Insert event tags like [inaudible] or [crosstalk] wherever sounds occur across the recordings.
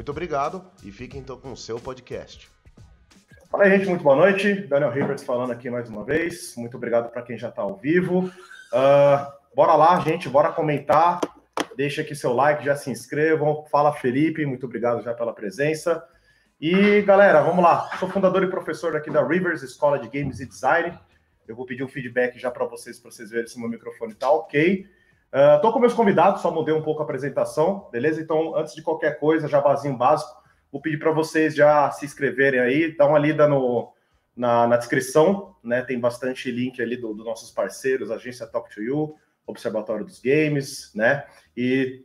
Muito obrigado e fiquem então com o seu podcast. Fala aí, gente, muito boa noite. Daniel Rivers falando aqui mais uma vez. Muito obrigado para quem já está ao vivo. Uh, bora lá, gente, bora comentar. Deixa aqui seu like, já se inscrevam. Fala, Felipe, muito obrigado já pela presença. E galera, vamos lá. Sou fundador e professor aqui da Rivers Escola de Games e Design. Eu vou pedir um feedback já para vocês, para vocês verem se meu microfone está ok. Estou uh, com meus convidados, só mudei um pouco a apresentação, beleza? Então, antes de qualquer coisa, já vazio básico, vou pedir para vocês já se inscreverem aí, dar uma lida no, na, na descrição, né? Tem bastante link ali dos do nossos parceiros, Agência Talk to You, Observatório dos Games, né? E,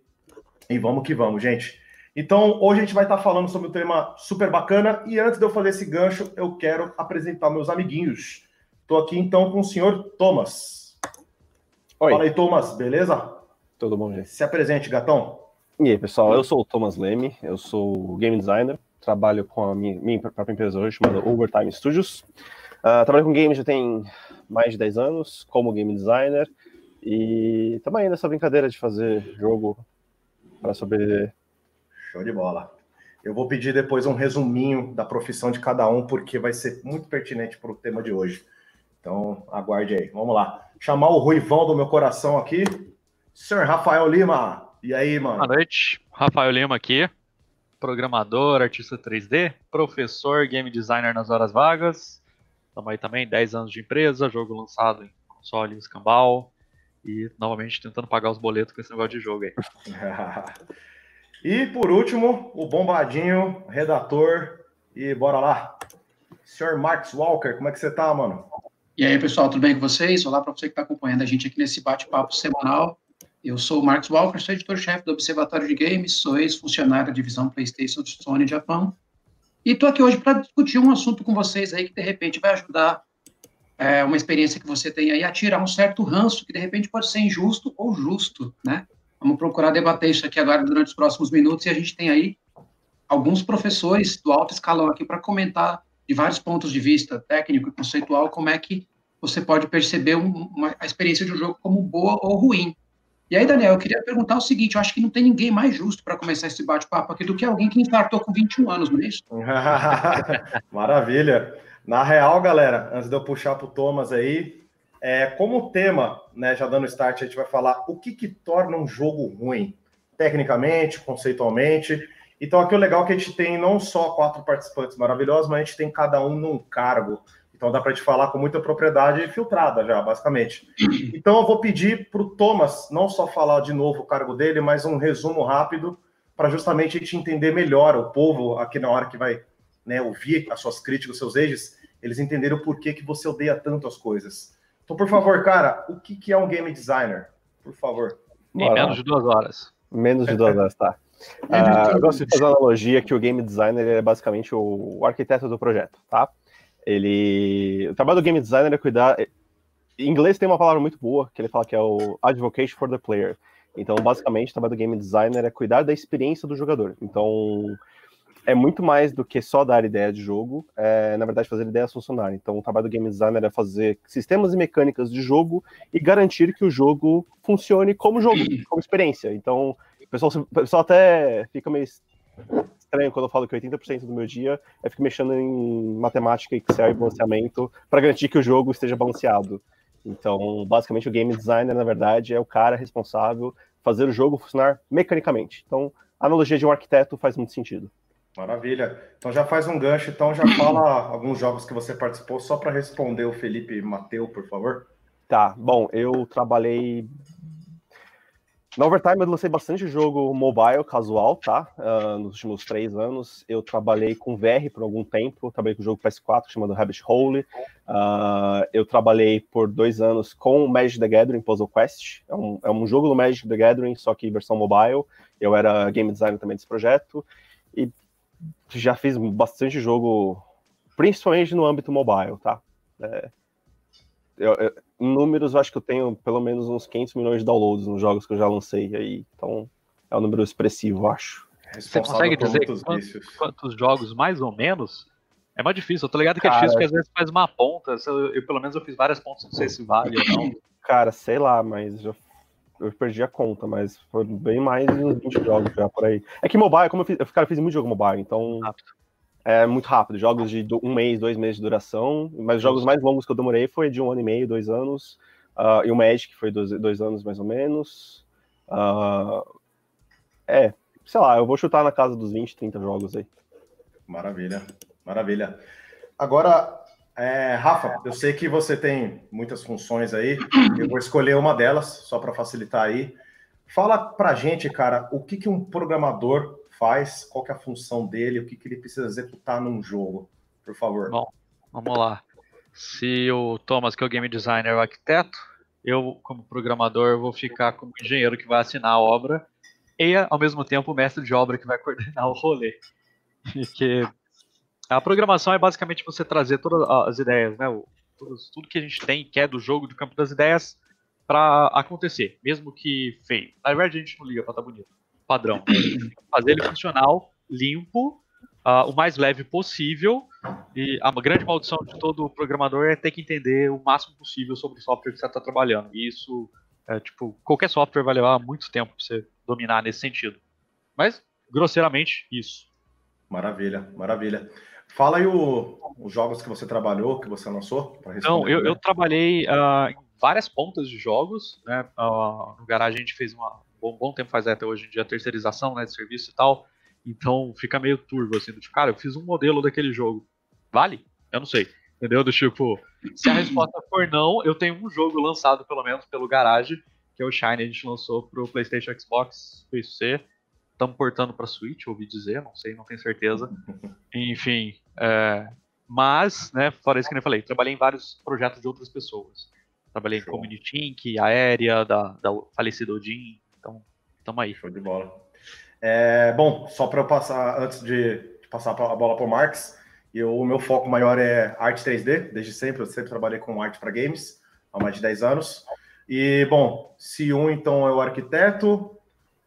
e vamos que vamos, gente. Então, hoje a gente vai estar falando sobre um tema super bacana. E antes de eu fazer esse gancho, eu quero apresentar meus amiguinhos. Estou aqui então com o senhor Thomas. Oi. Fala aí, Thomas, beleza? Tudo bom, gente? Se apresente, gatão. E aí, pessoal, eu sou o Thomas Leme, eu sou game designer, trabalho com a minha, minha própria empresa hoje, chamada Overtime Studios. Uh, trabalho com games já tem mais de 10 anos, como game designer, e também nessa brincadeira de fazer jogo para sobreviver. Show de bola. Eu vou pedir depois um resuminho da profissão de cada um, porque vai ser muito pertinente para o tema de hoje. Então, aguarde aí. Vamos lá. Chamar o Ruivão do meu coração aqui. Senhor Rafael Lima. E aí, mano? Boa noite. Rafael Lima aqui. Programador, artista 3D, professor, game designer nas horas vagas. Estamos aí também, 10 anos de empresa, jogo lançado em console escambau. E, novamente, tentando pagar os boletos com esse negócio de jogo aí. [laughs] e, por último, o bombadinho, redator. E bora lá. Senhor Max Walker, como é que você tá, mano? E aí, pessoal, tudo bem com vocês? Olá para você que está acompanhando a gente aqui nesse bate-papo semanal. Eu sou o Marcos Walker, sou editor-chefe do Observatório de Games, sou ex-funcionário da divisão PlayStation de Sony Japão. E estou aqui hoje para discutir um assunto com vocês aí que, de repente, vai ajudar é, uma experiência que você tem aí a tirar um certo ranço que, de repente, pode ser injusto ou justo, né? Vamos procurar debater isso aqui agora durante os próximos minutos e a gente tem aí alguns professores do alto escalão aqui para comentar de vários pontos de vista técnico e conceitual, como é que você pode perceber uma, a experiência de um jogo como boa ou ruim. E aí, Daniel, eu queria perguntar o seguinte: eu acho que não tem ninguém mais justo para começar esse bate-papo aqui do que alguém que infartou com 21 anos, não é isso? [laughs] Maravilha. Na real, galera, antes de eu puxar para o Thomas aí, é, como tema, né, já dando start, a gente vai falar o que, que torna um jogo ruim, tecnicamente, conceitualmente. Então, aqui o legal é que a gente tem não só quatro participantes maravilhosos, mas a gente tem cada um num cargo. Então, dá para te falar com muita propriedade filtrada já, basicamente. [clears throat] Então, eu vou pedir para o Thomas não só falar de novo o cargo dele, mas um resumo rápido para justamente a gente entender melhor o povo aqui na hora que vai né, ouvir as suas críticas, os seus ejes, eles entenderam o porquê que você odeia tanto as coisas. Então, por favor, cara, o que, que é um game designer? Por favor. Em menos de duas horas. Menos de duas horas, tá. Uh, eu gosto de fazer uma analogia que o game designer é basicamente o, arquiteto do projeto, tá? Ele, o trabalho do game designer é cuidar. Em inglês tem uma palavra muito boa que ele fala que é o advocate for the player. Então, basicamente, o trabalho do game designer é cuidar da experiência do jogador. Então, é muito mais do que só dar ideia de jogo, é, na verdade, fazer ideias funcionarem. Então, o trabalho do game designer é fazer sistemas e mecânicas de jogo e garantir que o jogo funcione como jogo, como experiência. Então, pessoal, o pessoal até fica meio estranho quando eu falo que 80% do meu dia é ficar mexendo em matemática, Excel e balanceamento para garantir que o jogo esteja balanceado. Então, basicamente, o game designer, na verdade, é o cara responsável fazer o jogo funcionar mecanicamente. Então, a analogia de um arquiteto faz muito sentido. Maravilha. Então já faz um gancho, então já fala [laughs] alguns jogos que você participou, só para responder o Felipe Mateu, por favor. Tá, bom, eu trabalhei na Overtime eu lancei bastante jogo mobile, casual, tá? Uh, nos últimos três anos. Eu trabalhei com VR por algum tempo, trabalhei com o jogo PS4 chamado Rabbit Hole. Uh, eu trabalhei por dois anos com Magic the Gathering Puzzle Quest. É um, é um jogo do Magic the Gathering, só que versão mobile. Eu era game designer também desse projeto. E já fiz bastante jogo, principalmente no âmbito mobile, tá? É, eu, em números, eu acho que eu tenho pelo menos uns 500 milhões de downloads nos jogos que eu já lancei aí. Então, é um número expressivo, acho. Você consegue dizer quantos, quantos, jogos, mais ou menos? É mais difícil. Eu tô ligado que é Cara, é difícil, porque às vezes faz uma ponta. Eu, eu, pelo menos eu fiz várias pontas, não sei se vale ou não. [laughs] Cara, sei lá, mas já, eu perdi a conta, mas foi bem mais de uns 20 jogos já por aí. É que mobile, como eu fiz, eu, cara, eu fiz muito jogo mobile, então rápido. É muito rápido. Jogos de um mês, dois meses de duração, mas os jogos mais longos que eu demorei foi de um ano e meio, dois anos. Uh, e o Magic foi dois, dois anos mais ou menos. Uh, é, sei lá, eu vou chutar na casa dos 20, 30 jogos aí. Maravilha, maravilha. Agora, é, Rafa, eu sei que você tem muitas funções aí, eu vou escolher uma delas, só para facilitar aí. Fala pra gente, cara, o que, que um programador faz, qual que é a função dele, o que, que ele precisa executar num jogo, por favor. Bom, vamos lá. Se o Thomas, que é o game designer, é o arquiteto, eu, como programador, vou ficar como engenheiro que vai assinar a obra e, ao mesmo tempo, o mestre de obra que vai [laughs] coordenar o rolê. Porque a programação é basicamente você trazer todas as ideias, né? Tudo, que a gente tem que é do jogo, do campo das ideias, para acontecer, mesmo que feio. Na verdade, a gente não liga para estar tá bonito. Padrão. Fazer ele funcional, limpo, uh, o mais leve possível. E a grande maldição de todo programador é ter que entender o máximo possível sobre o software que você está trabalhando. E isso, é, tipo, qualquer software vai levar muito tempo para você dominar nesse sentido. Mas, grosseiramente, isso. Maravilha, maravilha. Fala aí o, os jogos que você trabalhou, que você lançou. Então, eu, eu, trabalhei uh, em várias pontas de jogos. Né? Uh, no garagem a gente fez uma, um bom, bom tempo faz até hoje em dia terceirização né, de serviço e tal. Então fica meio turvo assim, do tipo, cara, eu fiz um modelo daquele jogo. Vale? Eu não sei. Entendeu? Do tipo, se a [clears throat] resposta for não, eu tenho um jogo lançado, pelo menos, pelo garagem, que é o Shine, a gente lançou pro PlayStation Xbox PC estamos portando para Switch, ouvi dizer, não sei, não tenho certeza. [laughs] Enfim, é, mas, né, fora isso que eu falei, trabalhei em vários projetos de outras pessoas. Trabalhei Show. em Community Inc., Aérea, da, da falecida Odin, então, estamos aí. Show de bola. É, bom, só para eu passar, antes de, de passar a bola para o Marx, eu, o meu foco maior é arte 3D, desde sempre, eu sempre trabalhei com arte para games, há mais de 10 anos. E, bom, se um então é o arquiteto,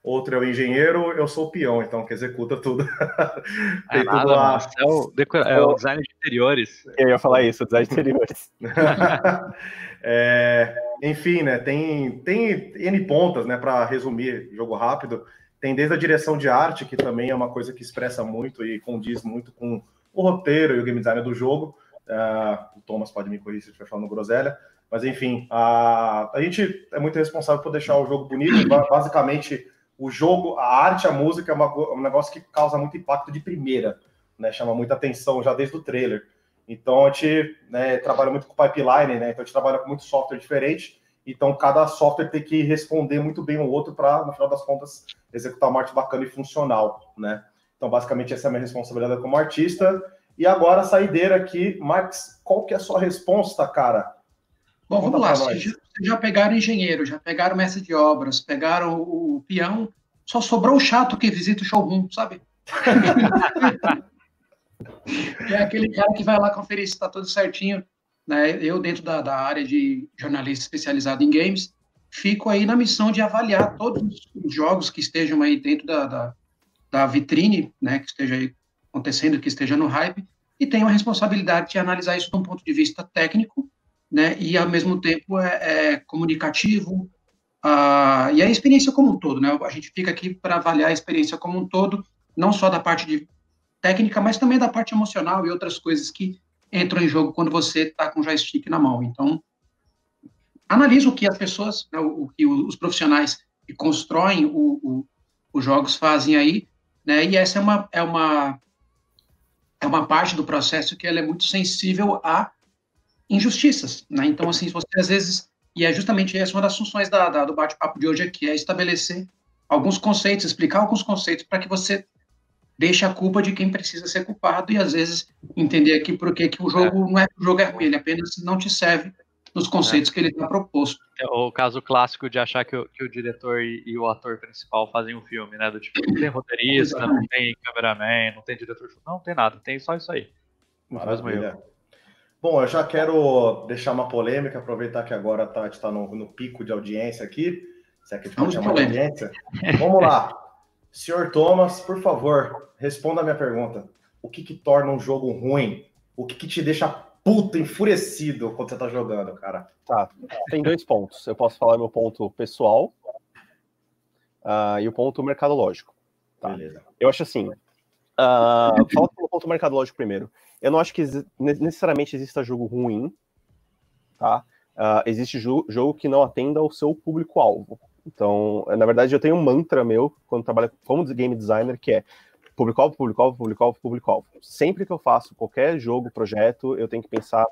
outro é o engenheiro, eu sou o peão, então que executa tudo. [laughs] Tem é nada, tudo lá. É o, é o design de interiores. Eu ia falar isso, design de interiores. [laughs] [laughs] é, enfim, né? Tem, tem N pontas, né? Para resumir, jogo rápido. Tem desde a direção de arte, que também é uma coisa que expressa muito e condiz muito com o roteiro e o game design do jogo. Uh, o Thomas pode me corrigir se estiver falando groselha. Mas enfim, a, a gente é muito responsável por deixar o jogo bonito. Basicamente, o jogo, a arte, a música é uma, um negócio que causa muito impacto de primeira, né? Chama muita atenção já desde o trailer. Então a gente né, trabalha muito com pipeline, né? Então a gente trabalha com muito software diferente. Então cada software tem que responder muito bem o outro para, no final das contas, executar uma arte bacana e funcional, né? Então basicamente essa é a minha responsabilidade como artista. E agora a saideira aqui, Max, qual que é a sua resposta, cara? Bom, vamos lá. Vocês já, já pegaram engenheiro, já pegaram mestre de obras, pegaram o, o peão, só sobrou o chato que visita o showroom, sabe? [laughs] é aquele cara que vai lá conferir se está tudo certinho. Né? Eu, dentro da, da área de jornalista especializado em games, fico aí na missão de avaliar todos os jogos que estejam aí dentro da, da, da vitrine, né, que esteja aí acontecendo, que esteja no hype, e tenho a responsabilidade de analisar isso de um ponto de vista técnico né, e ao mesmo tempo é, é comunicativo, uh, e a experiência como um todo, né, a gente fica aqui para avaliar a experiência como um todo, não só da parte de técnica, mas também da parte emocional e outras coisas que entram em jogo quando você está com o joystick na mão. Então, analisa o que as pessoas, né, o, que os profissionais que constroem o, o, os jogos fazem aí, né, e essa é uma, é uma é uma parte do processo que ela é muito sensível a injustiças, né? Então, assim, você às vezes, e é justamente essa uma das funções da, da do bate-papo de hoje aqui, é estabelecer alguns conceitos, explicar alguns conceitos para que você deixe a culpa de quem precisa ser culpado e às vezes entender aqui por que o jogo é. não é o jogo é ruim, ele apenas não te serve nos conceitos é. que ele está proposto. É o caso clássico de achar que o, que o diretor e, e, o ator principal fazem um filme, né? Do tipo, não tem roteirista, não tem cameraman, não tem diretor. Não, não tem nada, tem só isso aí. Maravilha. Bom, eu já quero deixar uma polêmica, aproveitar que agora tá, a gente está no, no, pico de audiência aqui. Se é que a gente pode chamar de audiência. Vamos lá. Senhor Thomas, por favor, responda a minha pergunta. O que, que torna um jogo ruim? O que, que te deixa puto, enfurecido quando você tá jogando, cara? Tá. Tem dois pontos. Eu posso falar meu ponto pessoal uh, e o ponto mercadológico. Tá? Beleza. Eu acho assim. Uh, [laughs] fala pelo ponto mercadológico primeiro. Eu não acho que necessariamente exista jogo ruim, tá? Uh, existe jo jogo que não atenda ao seu público-alvo. Então, na verdade, eu tenho um mantra meu quando trabalho como game designer que é público-alvo, público-alvo, público-alvo, público-alvo. Sempre que eu faço qualquer jogo, projeto, eu tenho que pensar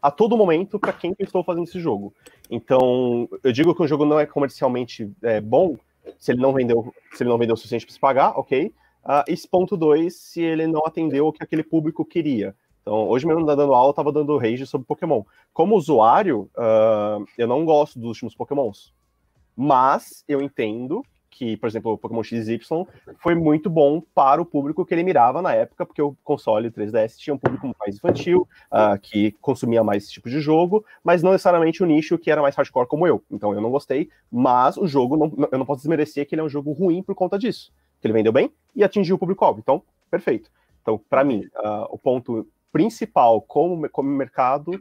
a todo momento para quem eu estou fazendo esse jogo. Então, eu digo que o jogo não é comercialmente é, bom se ele não vendeu, se ele não vendeu o suficiente para se pagar, ok. Uh, e ponto dois, se ele não atendeu o que aquele público queria. Então, hoje mesmo dando aula, eu estava dando rage sobre Pokémon. Como usuário, uh, eu não gosto dos últimos Pokémons. Mas eu entendo que, por exemplo, o Pokémon XY foi muito bom para o público que ele mirava na época, porque o console 3DS tinha um público mais infantil, uh, que consumia mais esse tipo de jogo, mas não necessariamente o nicho que era mais hardcore como eu. Então eu não gostei, mas o jogo, não, eu não posso desmerecer que ele é um jogo ruim por conta disso. Que ele vendeu bem e atingiu o público-alvo. Então, perfeito. Então, para mim, uh, o ponto principal como, como mercado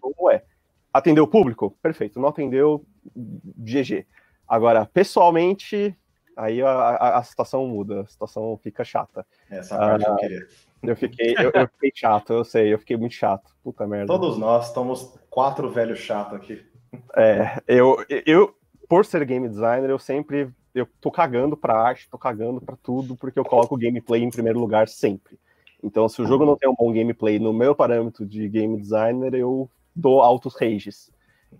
como é atender o público? Perfeito. Não atendeu, GG. Agora, pessoalmente, aí a, a, a, situação muda, a situação fica chata. Essa parte ah, eu queria. Eu fiquei, eu, eu, fiquei chato, eu sei, eu fiquei muito chato. Puta merda. Todos nós estamos quatro velhos chatos aqui. É, eu, eu, por ser game designer, eu sempre eu tô cagando pra arte, tô cagando pra tudo, porque eu coloco o gameplay em primeiro lugar sempre. Então, se o jogo não tem um bom gameplay no meu parâmetro de game designer, eu dou altos rages.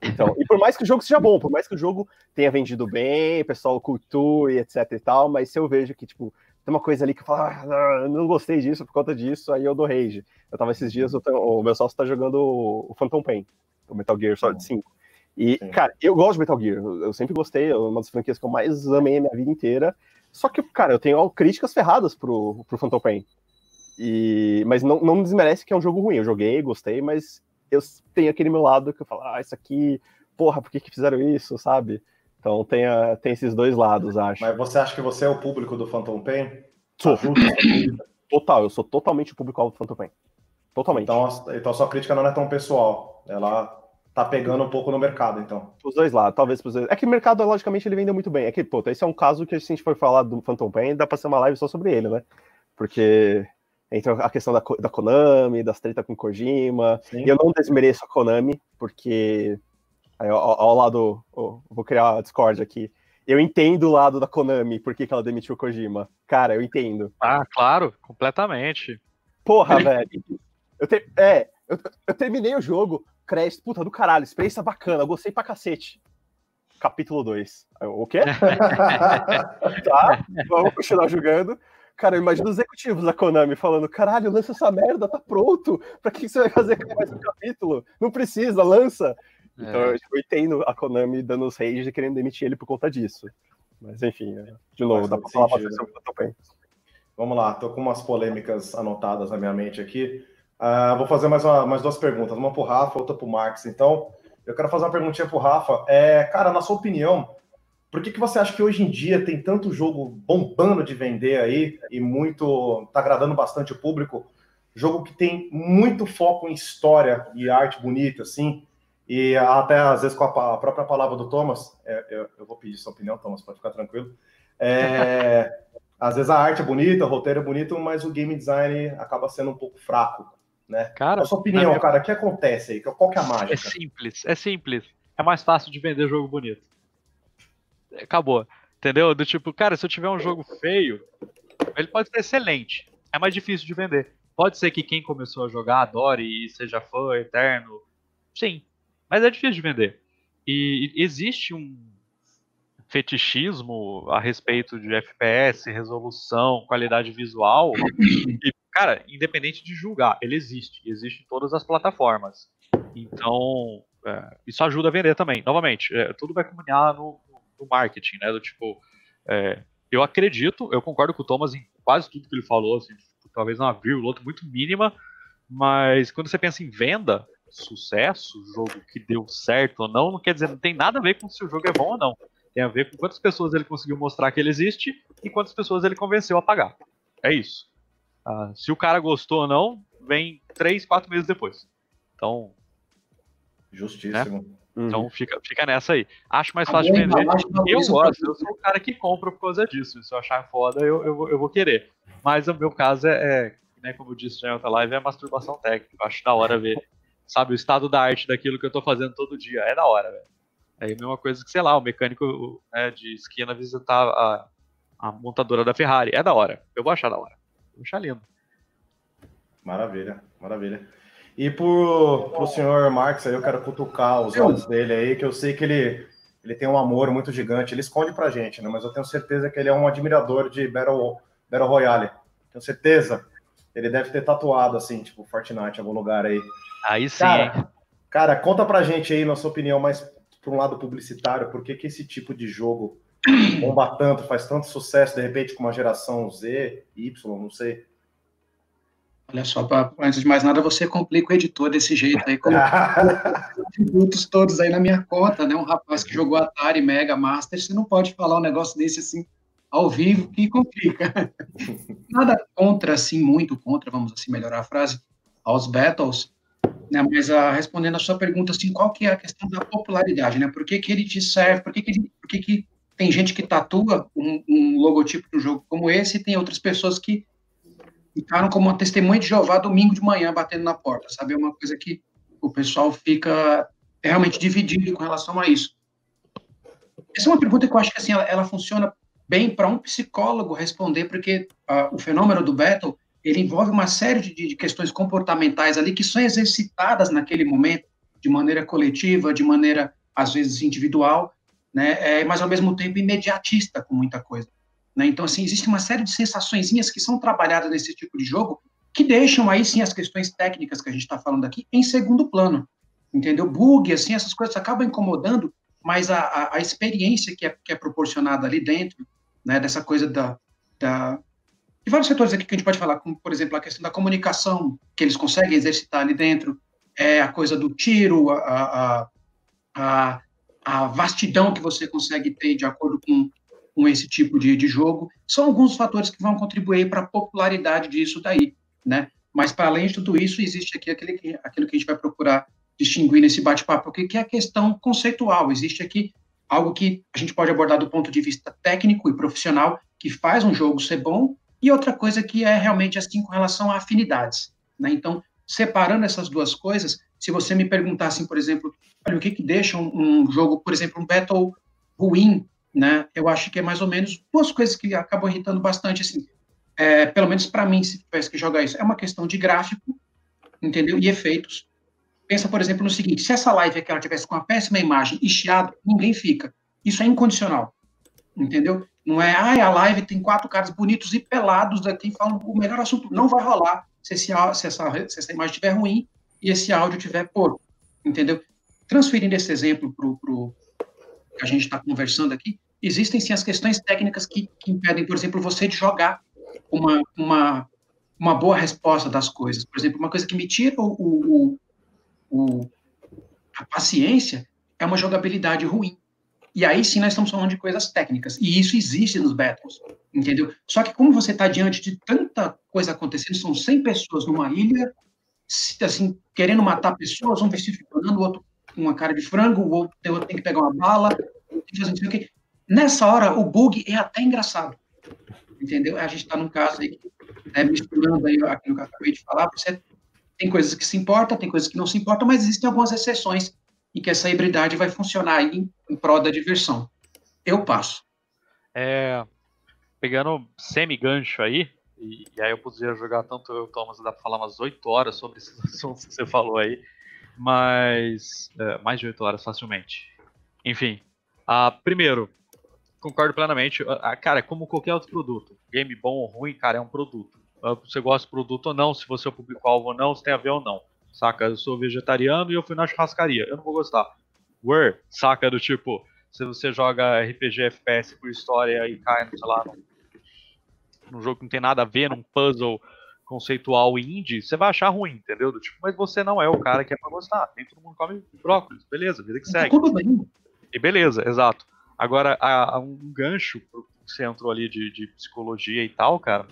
Então, e por mais que o jogo seja bom, por mais que o jogo tenha vendido bem, o pessoal cultue, etc e tal, mas se eu vejo que, tipo, tem uma coisa ali que eu falo, ah, não gostei disso por conta disso, aí eu dou rage. Eu tava esses dias, tenho, o meu sócio tá jogando o Phantom Pain, o Metal Gear Solid 5. E, Sim. cara, eu gosto de Metal Gear, eu sempre gostei, é uma das franquias que eu mais amei a minha vida inteira. Só que, cara, eu tenho críticas ferradas pro, pro Phantom Pain. E, mas não, não desmerece que é um jogo ruim. Eu joguei, gostei, mas eu tenho aquele meu lado que eu falo, ah, isso aqui, porra, por que, que fizeram isso, sabe? Então tem, a, tem esses dois lados, acho. Mas você acha que você é o público do Phantom Pain? Sou. Total, eu sou totalmente o público-alvo do Phantom Pain. Totalmente. Então, então a sua crítica não é tão pessoal. Ela tá pegando um pouco no mercado, então. Os dois lados, talvez dois. É que o mercado, logicamente, ele vendeu muito bem. É que, pô, esse é um caso que se a gente for falar do Phantom Pain, dá pra ser uma live só sobre ele, né? Porque entre a questão da, da Konami, das treta com Kojima. Sim. E eu não desmereço a Konami, porque aí, ao, ao lado, oh, vou criar a Discord aqui. Eu entendo o lado da Konami, por que, que ela demitiu o Kojima. Cara, eu entendo. Ah, claro, completamente. Porra, velho. Eu te, é, eu, eu, terminei o jogo, crédito, puta do caralho, experiência bacana, gostei pra cacete. Capítulo 2. O quê? [laughs] tá, vamos continuar jogando. Cara, eu imagino os executivos da Konami falando: caralho, lança essa merda, tá pronto. Pra que você vai fazer mais um capítulo? Não precisa, lança. Então é. eu entendo a Konami dando os rage e querendo demitir ele por conta disso. Mas enfim, é, de novo, dá pra falar bastante sobre o eu Vamos lá, tô com umas polêmicas anotadas na minha mente aqui. Uh, vou fazer mais, uma, mais duas perguntas, uma pro Rafa, outra pro Marx. Então, eu quero fazer uma perguntinha pro Rafa. É, cara, na sua opinião, por que, que você acha que hoje em dia tem tanto jogo bombando de vender aí e muito. tá agradando bastante o público? Jogo que tem muito foco em história e arte bonita, assim. E até às vezes com a, a própria palavra do Thomas, é, eu, eu, vou pedir sua opinião, Thomas, pode ficar tranquilo. É, [laughs] às vezes a arte é bonita, o roteiro é bonito, mas o game design acaba sendo um pouco fraco, né? Cara, a sua opinião, minha... cara, o que acontece aí? Qual que é a mágica? É simples, é simples. É mais fácil de vender jogo bonito acabou. Entendeu? Do tipo, cara, se eu tiver um jogo feio, ele pode ser excelente. É mais difícil de vender. Pode ser que quem começou a jogar adore e seja fã eterno. Sim. Mas é difícil de vender. E existe um fetichismo a respeito de FPS, resolução, qualidade visual. E, cara, independente de julgar, ele existe. Existe em todas as plataformas. Então, é, isso ajuda a vender também. Novamente, é, tudo vai comunicar no, no, marketing, né? Do tipo, é, eu acredito, eu concordo com o Thomas em quase tudo que ele falou, assim, talvez uma vírgula, outra muito mínima, mas quando você pensa em venda, sucesso, jogo que deu certo ou não, não quer dizer, não tem nada a ver com se o jogo é bom ou não. Tem a ver com quantas pessoas ele conseguiu mostrar que ele existe e quantas pessoas ele convenceu a pagar. É isso. Ah, se o cara gostou ou não, vem três, quatro meses depois. Então. Justíssimo. Né? Uhum. Então fica, fica nessa aí. Acho mais fácil de vender. Eu gosto, eu sou o cara que compra por causa disso. Se eu achar foda, eu, eu, eu vou querer. Mas o meu caso é, é né, como eu disse já em outra live, é masturbação técnica. Eu acho da hora ver, [laughs] sabe, o estado da arte daquilo que eu tô fazendo todo dia. É da hora, velho. É a mesma coisa que, sei lá, o mecânico né, de esquina visitar a, a montadora da Ferrari. É da hora. Eu vou achar da hora. Vou achar lindo. Maravilha, maravilha. E pro, pro senhor Marx aí, eu quero cutucar os olhos dele aí, que eu sei que ele, ele tem um amor muito gigante. Ele esconde pra gente, né? Mas eu tenho certeza que ele é um admirador de Battle, Battle Royale. Tenho certeza. Ele deve ter tatuado, assim, tipo, Fortnite em algum lugar aí. Aí sim. Cara, cara conta pra gente aí, na sua opinião, mais por um lado publicitário, por que, que esse tipo de jogo bomba tanto, faz tanto sucesso, de repente, com uma geração Z, Y, não sei. Olha só, pra, antes de mais nada, você complica o editor desse jeito aí, com atributos [laughs] todos aí na minha conta, né? Um rapaz que jogou Atari, Mega Master, você não pode falar um negócio desse assim ao vivo que complica. [laughs] Nada contra, assim, muito contra, vamos assim melhorar a frase, aos battles, né? Mas a, ah, respondendo a sua pergunta, assim, qual que é a questão da popularidade, né? Por que, que ele te serve? Por que, que, ele, por que, que tem gente que tatua um, um logotipo de um jogo como esse e tem outras pessoas que ficaram como uma testemunha de Jeová domingo de manhã batendo na porta, sabe? É uma coisa que o pessoal fica realmente dividido com relação a isso. Essa é uma pergunta que eu acho que assim, ela, ela funciona bem para um psicólogo responder, porque uh, o fenômeno do battle ele envolve uma série de, de, questões comportamentais ali que são exercitadas naquele momento de maneira coletiva, de maneira às vezes individual, né? É, mas ao mesmo tempo imediatista com muita coisa. Né? Então, assim, existe uma série de sensações que são trabalhadas nesse tipo de jogo que deixam aí, sim, as questões técnicas que a gente está falando aqui em segundo plano, entendeu? Bug, assim, essas coisas acabam incomodando, mas a, a, a experiência que é, que é proporcionada ali dentro, né, dessa coisa da, da, de vários setores aqui que a gente pode falar, como, por exemplo, a questão da comunicação que eles conseguem exercitar ali dentro, é a coisa do tiro, a, a, a, a vastidão que você consegue ter de acordo com com esse tipo de, de jogo, são alguns fatores que vão contribuir para a popularidade disso daí, né? Mas, para além de tudo isso, existe aqui aquele, aquilo que a gente vai procurar distinguir nesse bate-papo que é a questão conceitual. Existe aqui algo que a gente pode abordar do ponto de vista técnico e profissional, que faz um jogo ser bom, e outra coisa que é realmente assim com relação a afinidades. Né? Então, separando essas duas coisas, se você me perguntasse, por exemplo, olha, o que, que deixa um, um jogo, por exemplo, um battle ruim né? Eu acho que é mais ou menos duas coisas que acabam irritando bastante, assim. É, pelo menos para mim, se tivesse que jogar isso, é uma questão de gráfico, entendeu? E efeitos. Pensa, por exemplo, no seguinte: se essa live aqui ela tivesse com uma péssima imagem e chiado, ninguém fica. Isso é incondicional, entendeu? Não é, ah, a live tem quatro caras bonitos e pelados aqui falando o melhor assunto. Não vai rolar se, esse, se, essa, se essa imagem estiver ruim e esse áudio estiver porco, entendeu? Transferindo esse exemplo para o que a gente está conversando aqui, existem sim as questões técnicas que, que impedem, por exemplo, você de jogar uma, uma, uma boa resposta das coisas. Por exemplo, uma coisa que me tira o, o, o, a paciência é uma jogabilidade ruim. E aí sim nós estamos falando de coisas técnicas. E isso existe nos battles, entendeu? Só que como você está diante de tanta coisa acontecendo, são 100 pessoas numa ilha, assim, querendo matar pessoas, um vestificando, o outro uma cara de frango, o outro, tem que pegar uma bala. Nessa hora, o bug é até engraçado. Entendeu? A gente está num caso aí, né, misturando aí aquilo que eu acabei de falar, você tem coisas que se importam, tem coisas que não se importam, mas existem algumas exceções em que essa hibridade vai funcionar em, em prol da diversão. Eu passo. É, pegando semi-gancho aí, e, e, aí eu poderia jogar tanto eu, Thomas, dá para falar umas 8 horas sobre esses [laughs] assuntos que você falou aí, mas é, mais de 8 horas facilmente. Enfim, uh, primeiro, concordo plenamente. Ah, cara, é como qualquer outro produto. Game bom ou ruim, cara, é um produto. Ah, você gosta do produto ou não, se você é o público-alvo ou não, se tem a ver ou não. saca? Eu sou vegetariano e eu fui na churrascaria, eu não vou gostar. Where, saca? Do tipo, se você joga RPG FPS por história e cai, sei lá, num, num jogo que não tem nada a ver, num puzzle conceitual indie, você vai achar ruim, entendeu? Do tipo, mas você não é o cara que é pra gostar. Nem todo mundo come brócolis, beleza, vida que segue. Tudo bem. E beleza, exato. Agora, a, a um gancho pro entrou ali de, de psicologia e tal, cara,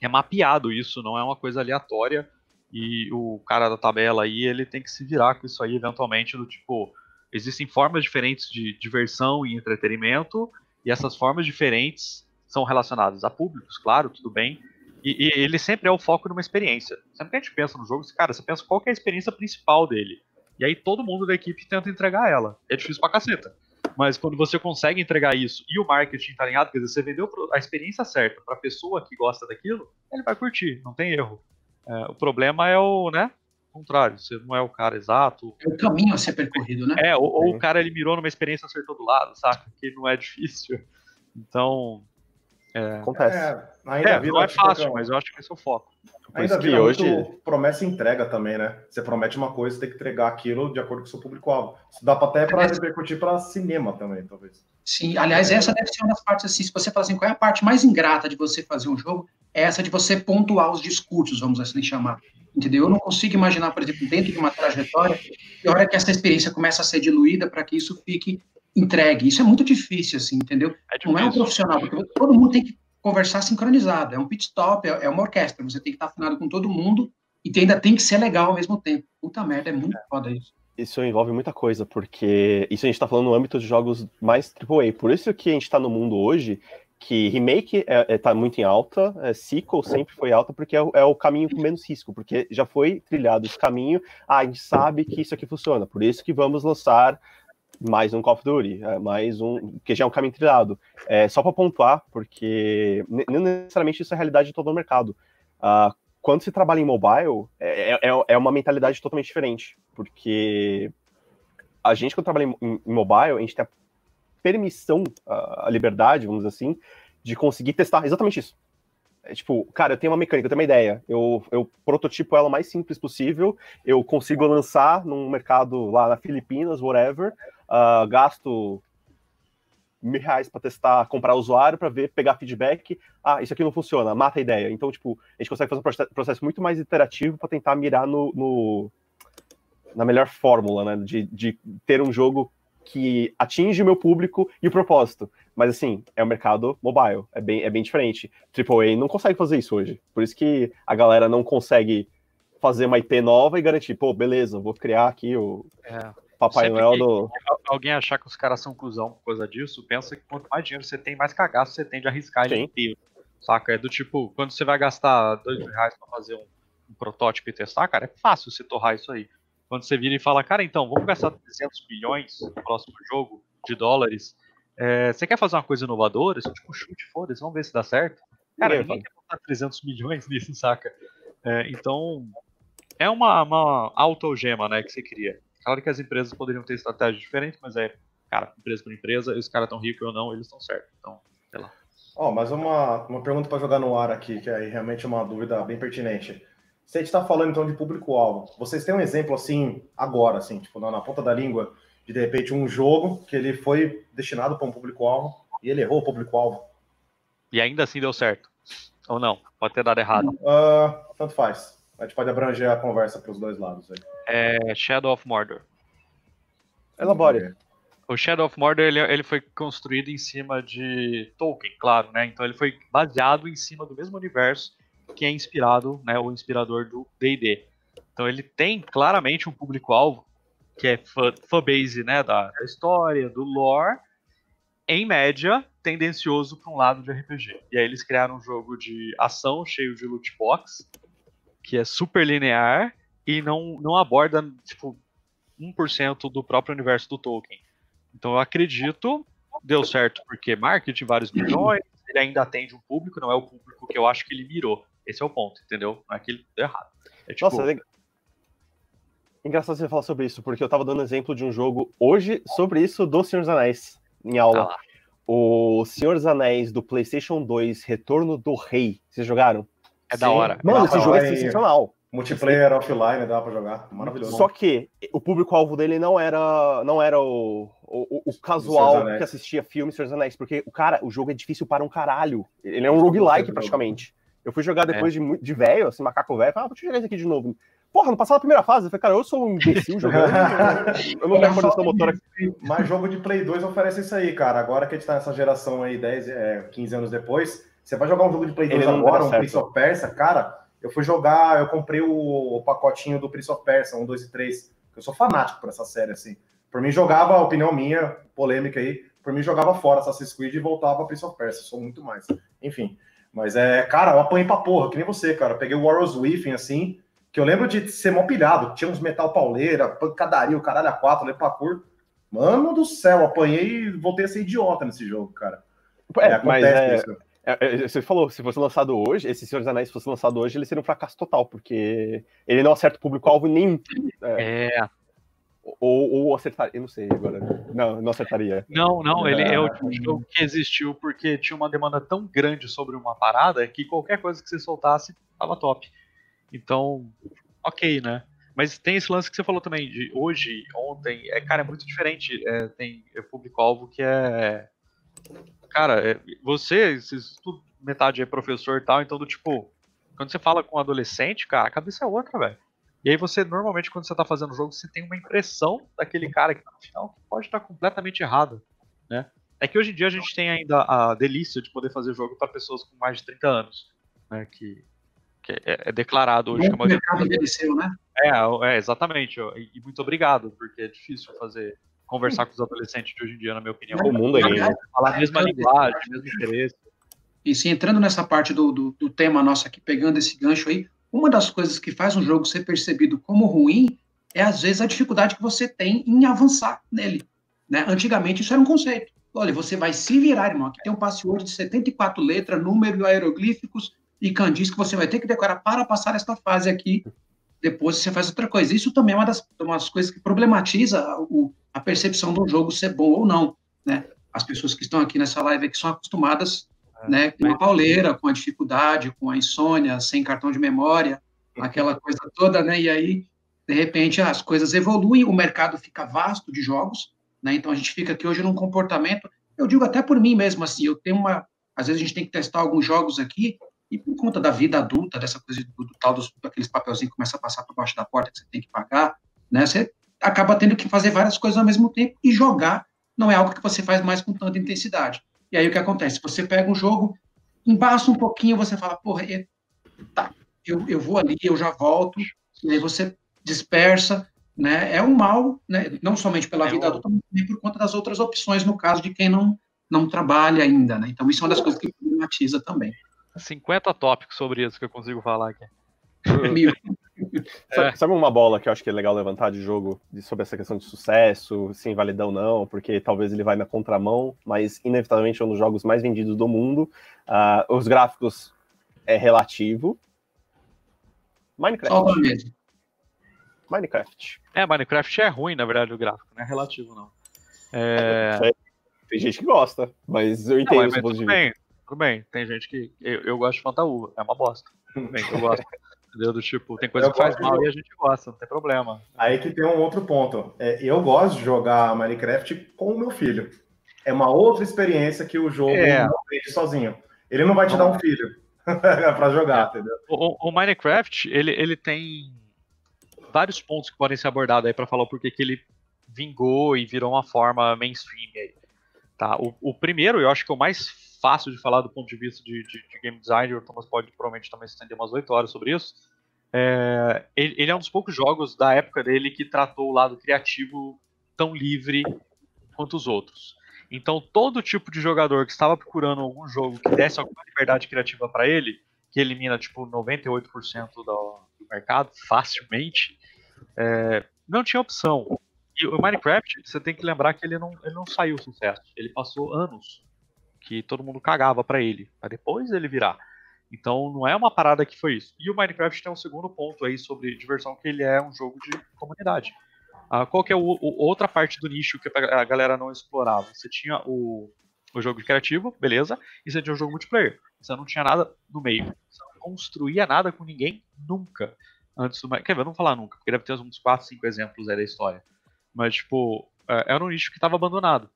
é mapeado isso, não é uma coisa aleatória. E o cara da tabela aí, ele tem que se virar com isso aí, eventualmente, do tipo, existem formas diferentes de diversão e entretenimento, e essas formas diferentes são relacionadas a públicos, claro, tudo bem, e, e, ele sempre é o foco numa experiência. Sempre que a gente pensa no jogo, cara, você pensa qual é a experiência principal dele. E aí todo mundo da equipe tenta entregar ela. É difícil pra caceta. Mas quando você consegue entregar isso e o marketing tá alinhado, quer dizer, você vendeu a experiência certa pra pessoa que gosta daquilo, ele vai curtir, não tem erro. É, o problema é o, né? contrário, você não é o cara exato. É o caminho a ser percorrido, né? É, ou, ou o cara ele mirou numa experiência e acertou do lado, saca? Que não é difícil. Então. É, Acontece. É, ainda é, não é fácil, mas eu acho que esse é o foco. Ainda que hoje promessa e entrega também, né? Você promete uma coisa, você tem que entregar aquilo de acordo com o seu público-alvo. Isso dá até para repercutir para cinema também, talvez. Sim, aliás, essa deve ser uma das partes assim, se você falar assim, qual é a parte mais ingrata de você fazer um jogo? É essa de você pontuar os discursos, vamos assim chamar entendeu? Eu não consigo imaginar, por exemplo, dentro de uma trajetória, que a hora que essa experiência começa a ser diluída para que isso fique entregue. Isso é muito difícil, assim, entendeu? É não é um profissional, porque todo mundo tem que conversar sincronizado. É um pit stop, é, é uma orquestra. Você tem que estar afinado com todo mundo e ainda tem que ser legal ao mesmo tempo. Puta merda, é muito é. foda isso. Isso envolve muita coisa, porque isso a gente está falando no âmbito de jogos mais AAA. Por isso que a gente está no mundo hoje que remake é, é, tá muito em alta, é, sequel sempre foi alta, porque é, é, o caminho com menos risco, porque já foi trilhado esse caminho, ah, a gente sabe que isso aqui funciona, por isso que vamos lançar mais um Call of Duty, é, mais um, que já é um caminho trilhado. É, só para pontuar, porque não necessariamente isso é a realidade de todo o mercado. Uh, quando se trabalha em mobile, é, é, é, uma mentalidade totalmente diferente, porque a gente, quando trabalha em, em mobile, a gente tem a permissão, a, liberdade, vamos dizer assim, de conseguir testar exatamente isso. É, tipo, cara, eu tenho uma mecânica, eu tenho uma ideia, eu, eu prototipo ela o mais simples possível, eu consigo lançar num mercado lá na Filipinas, whatever, uh, gasto mil reais para testar, comprar usuário para ver, pegar feedback. Ah, isso aqui não funciona, mata a ideia. Então, tipo, a gente consegue fazer um processo muito mais iterativo para tentar mirar no, no, na melhor fórmula, né? De, de ter um jogo que atinge o meu público e o propósito. Mas assim, é o um mercado mobile, é bem, é bem diferente. AAA não consegue fazer isso hoje. Por isso que a galera não consegue fazer uma IP nova e garantir, pô, beleza, vou criar aqui o é. Papai Sempre Noel do. Alguém achar que os caras são cuzão por causa disso, pensa que quanto mais dinheiro você tem, mais cagaço você tem de arriscar ele inteiro. Saca? É do tipo, quando você vai gastar dois mil reais pra fazer um, um protótipo e testar, cara, é fácil você torrar isso aí. Quando você vira e fala, cara, então, vamos gastar 300 milhões no próximo jogo de dólares. É, você quer fazer uma coisa inovadora? Isso, tipo, chute, foda-se, vamos ver se dá certo. Cara, ninguém quer botar 300 milhões [laughs] nisso, saca? É, então, é uma, uma autogema, né, que você cria. Claro que as empresas poderiam ter estratégias diferentes, mas é, cara, empresa por empresa, e os caras estão ricos ou não, eles estão certos. Então, sei lá. Ó, oh, mas uma, uma pergunta para jogar no ar aqui, que é realmente uma dúvida bem pertinente. Se a gente está falando então de público-alvo, vocês têm um exemplo assim, agora, assim, tipo, na, na, ponta da língua, de de repente um jogo que ele foi destinado para um público-alvo e ele errou o público-alvo? E ainda assim deu certo? Ou não? Pode ter dado errado? Uh, tanto faz. A gente pode abranger a conversa para os dois lados aí. É Shadow of Mordor. Elabore. O Shadow of Mordor ele, ele foi construído em cima de Tolkien, claro, né? Então ele foi baseado em cima do mesmo universo que é inspirado, né, o inspirador do D&D. Então ele tem claramente um público-alvo que é fanbase, né, da, da história, do lore, em média, tendencioso para um lado de RPG. E aí eles criaram um jogo de ação cheio de loot box, que é super linear e não, não aborda, tipo, 1% do próprio universo do Tolkien. Então eu acredito, deu certo porque marketing, vários milhões, ele ainda atende um público, não é o público que eu acho que ele mirou. Esse é o ponto, entendeu? Não é que ele deu errado. É, tipo... Nossa, legal. Engraçado você falar sobre isso, porque eu tava dando exemplo de um jogo hoje sobre isso do Senhor dos Anéis, em aula. Ah o Senhor dos Anéis do PlayStation 2, Retorno do Rei. Vocês jogaram? É Sim. da hora. Mano, esse jogo é sensacional. Multiplayer offline dá pra jogar. Maravilhoso. Só que o público-alvo dele não era, não era o, o, o casual que assistia filmes Senhor dos Anéis, porque o cara, o jogo é difícil para um caralho. Ele é um roguelike praticamente. Eu fui jogar depois é. de, de velho, assim, macaco velho, falei, ah, vou te jogar isso aqui de novo. Porra, não passava a primeira fase. Eu falei, cara, eu sou um imbecil [laughs] jogando. eu não tenho coordenação motora. Mas jogo de Play 2 oferece isso aí, cara. Agora que a gente tá nessa geração aí, 10, é, 15 anos depois, você vai jogar um jogo de Play 2 agora, um Prince of Persia, cara, eu fui jogar, eu comprei o, o, pacotinho do Prince of Persia, 1, 2 e 3. Eu sou fanático por essa série, assim. Por mim, jogava, opinião minha, polêmica aí, por mim, jogava fora Assassin's Creed e voltava Prince of Persia. Sou muito mais. Enfim. Mas é, cara, eu apanhei pra porra, que nem você, cara. peguei o Warriors Within, assim, que eu lembro de ser mó pilhado. Tinha uns metal pauleira, pancadaria, o caralho a quatro, lembro pra cor. Mano do céu, apanhei e voltei a ser idiota nesse jogo, cara. É, é mas é, isso. É, você falou, se fosse lançado hoje, esse Senhor dos Anéis fosse lançado hoje, ele seria um fracasso total, porque ele não acerta o público-alvo nenhum. É. é. Ou, ou acertaria, eu não sei agora. Não, não acertaria. Não, não, ele é o tipo jogo que existiu porque tinha uma demanda tão grande sobre uma parada que qualquer coisa que você soltasse tava top. Então, ok, né? Mas tem esse lance que você falou também, de hoje, ontem, é, cara, é muito diferente. É, tem público-alvo que é cara, é, você, metade é professor e tal, então do tipo, quando você fala com um adolescente, cara, a cabeça é outra, velho. E aí você, normalmente, quando você tá fazendo o jogo, você tem uma impressão daquele cara que tá no final que pode estar completamente errado, né? É que hoje em dia a gente tem ainda a delícia de poder fazer jogo para pessoas com mais de 30 anos, né? Que, que é, é declarado hoje. O mercado envelheceu, né? É, é exatamente. E muito obrigado, porque é difícil fazer conversar com os adolescentes de hoje em dia, na minha opinião. O mundo é lindo. Falar a mesma linguagem, mesmo interesse. E se entrando nessa parte do, do, do, tema nosso aqui, pegando esse gancho aí, uma das coisas que faz um jogo ser percebido como ruim é, às vezes, a dificuldade que você tem em avançar nele. Né? Antigamente, isso era um conceito. Olha, você vai se virar, irmão. Aqui tem um password de 74 letras, número, aeroglíficos e candis que você vai ter que decorar para passar esta fase aqui. Depois você faz outra coisa. Isso também é uma das, uma das coisas que problematiza o, a percepção do jogo ser bom ou não, né? As pessoas que estão aqui nessa live que são acostumadas, é. né, com a pauleira, com a dificuldade, com a insônia, sem cartão de memória, aquela coisa toda, né? E aí, de repente, as coisas evoluem, o mercado fica vasto de jogos, né? Então a gente fica aqui hoje num comportamento, eu digo até por mim mesmo, assim, eu tenho uma, às vezes a gente tem que testar alguns jogos aqui e por conta da vida adulta, dessa coisa do, do tal dos aqueles papelzinhos que começa a passar por baixo da porta que você tem que pagar, né? Você acaba tendo que fazer várias coisas ao mesmo tempo e jogar não é algo que você faz mais com tanta intensidade. E aí o que acontece? Você pega um jogo, embaça um pouquinho, você fala, porra, é, tá, eu, eu vou ali, eu já volto, e aí você dispersa, né? É um mal, né? Não somente pela é vida adulta, mas também por conta das outras opções, no caso de quem não, não trabalha ainda, né? Então isso é uma das coisas que problematiza também. 50 tópicos sobre isso que eu consigo falar aqui. Mil. [laughs] [laughs] É. Sabe uma bola que eu acho que é legal levantar de jogo sobre essa questão de sucesso, se invalidar ou não, porque talvez ele vai na contramão, mas inevitavelmente é um dos jogos mais vendidos do mundo. Uh, os gráficos é relativo. Minecraft. Minecraft. É, Minecraft é ruim, na verdade, o gráfico, não é relativo, não. É... Tem gente que gosta, mas eu entendo não, mas, tudo bem, tudo bem. Tem gente que. Eu, eu gosto de Fantaúva, é uma bosta. Tudo bem, eu gosto. [laughs] Entendeu? Do tipo, tem coisa eu que faz mal e a gente gosta, não tem problema. Aí que tem um outro ponto. É, eu gosto de jogar Minecraft com o meu filho. É uma outra experiência que o jogo é. não vende sozinho. Ele não vai te dar um filho [laughs] para jogar, é. entendeu? O, o, Minecraft, ele, ele tem vários pontos que podem ser abordados aí para falar o porquê que ele vingou e virou uma forma mainstream aí. Tá? O, o primeiro, eu acho que o mais fácil de falar do ponto de vista de, de, de game design, o Thomas pode provavelmente também estender umas 8 horas sobre isso. É, ele, ele, é um dos poucos jogos da época dele que tratou o lado criativo tão livre quanto os outros. Então, todo tipo de jogador que estava procurando algum jogo que desse alguma liberdade criativa para ele, que elimina tipo 98% do, do mercado facilmente, é, não tinha opção. E o Minecraft, você tem que lembrar que ele não, ele não saiu sucesso. Ele passou anos que todo mundo cagava para ele, para depois ele virar. Então não é uma parada que foi isso. E o Minecraft tem um segundo ponto aí sobre diversão, que ele é um jogo de comunidade. Ah, qual que é o, o, outra parte do nicho que a galera não explorava? Você tinha o, o jogo criativo, beleza, e você tinha o jogo multiplayer. Você não tinha nada no meio. Você não construía nada com ninguém nunca. antes do. Quer ver, eu não vou falar nunca, porque deve ter uns 4, 5 exemplos aí da história. Mas, tipo, é, era um nicho que estava abandonado.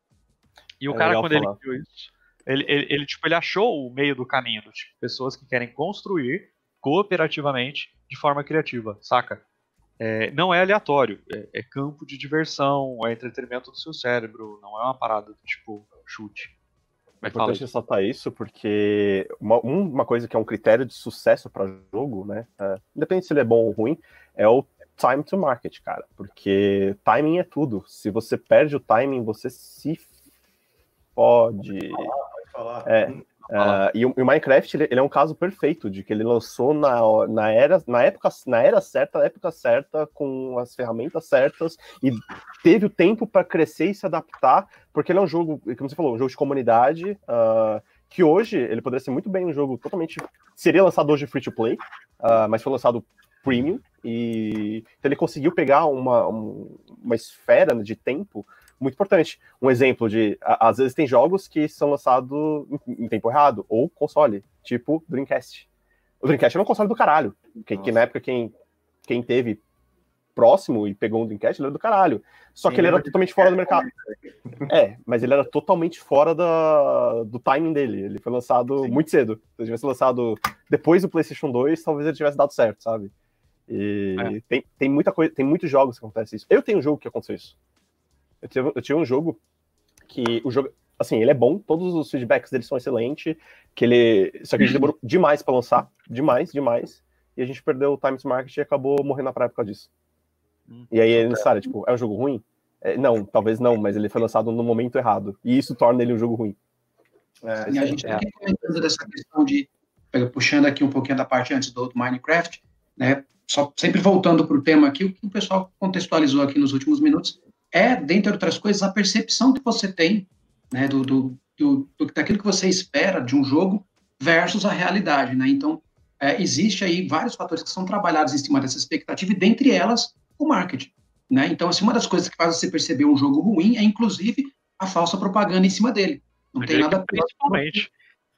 E o É cara, quando falar. ele viu isso, ele, ele, ele, tipo, ele achou o meio do caminho, do tipo, pessoas que querem construir cooperativamente de forma criativa, saca? É, não é aleatório, é, é campo de diversão, é entretenimento do seu cérebro, não é uma parada do tipo chute. É importante ressaltar isso porque uma, um- uma coisa que é um critério de sucesso para jogo, né? é, independente se ele é bom ou ruim, é o time to market, cara. Porque timing é tudo. Se você perde o timing, você se fode. Falar. É. Ah, e, o, e o Minecraft ele, ele é um caso perfeito de que ele lançou na, na, era, na, época, na era certa, na época certa, com as ferramentas certas, e teve o tempo para crescer e se adaptar, porque ele é um jogo, como você falou, um jogo de comunidade, ah, que hoje ele poderia ser muito bem um jogo totalmente. Seria lançado hoje free to play, ah, mas foi lançado premium, e então ele conseguiu pegar uma, um- uma esfera de tempo muito importante. Um exemplo de, às vezes tem jogos que são lançados em, em tempo errado, ou console, tipo Dreamcast. O Dreamcast era um console do caralho, que, que na época quem, quem teve próximo e pegou um Dreamcast, ele era do caralho. Só que Sim, ele era totalmente fora do mercado. É, mas ele era totalmente fora da, do timing dele. Ele foi lançado muito cedo. Se ele tivesse lançado depois do PlayStation 2, talvez ele tivesse dado certo, sabe? E É. tem, tem muita coisa, tem muitos jogos que acontece isso. Eu tenho um jogo que aconteceu isso. Eu tive, eu tive um jogo que o jogo, assim, ele é bom, todos os feedbacks dele são excelentes, que ele, só que a gente demorou demais pra lançar, demais, demais, e a gente perdeu o time to market e acabou morrendo na praia por causa disso. Hum. E aí é necessário, tipo, é um jogo ruim? É, não, talvez não, mas ele foi lançado no momento errado, e isso torna ele um jogo ruim. É, E a gente é- está comentando dessa questão de, puxando aqui um pouquinho da parte antes do, do Minecraft, né? Só sempre voltando para o tema aqui, o que o pessoal contextualizou aqui nos últimos minutos é, dentre outras coisas, a percepção que você tem, né, do, do, do, daquilo que você espera de um jogo versus a realidade, né? Então, é, existe aí vários fatores que são trabalhados em cima dessa expectativa e dentre elas o marketing, né? Então, assim, uma das coisas que faz você perceber um jogo ruim é, inclusive, a falsa propaganda em cima dele. Não Eu tem diria que nada Principalmente.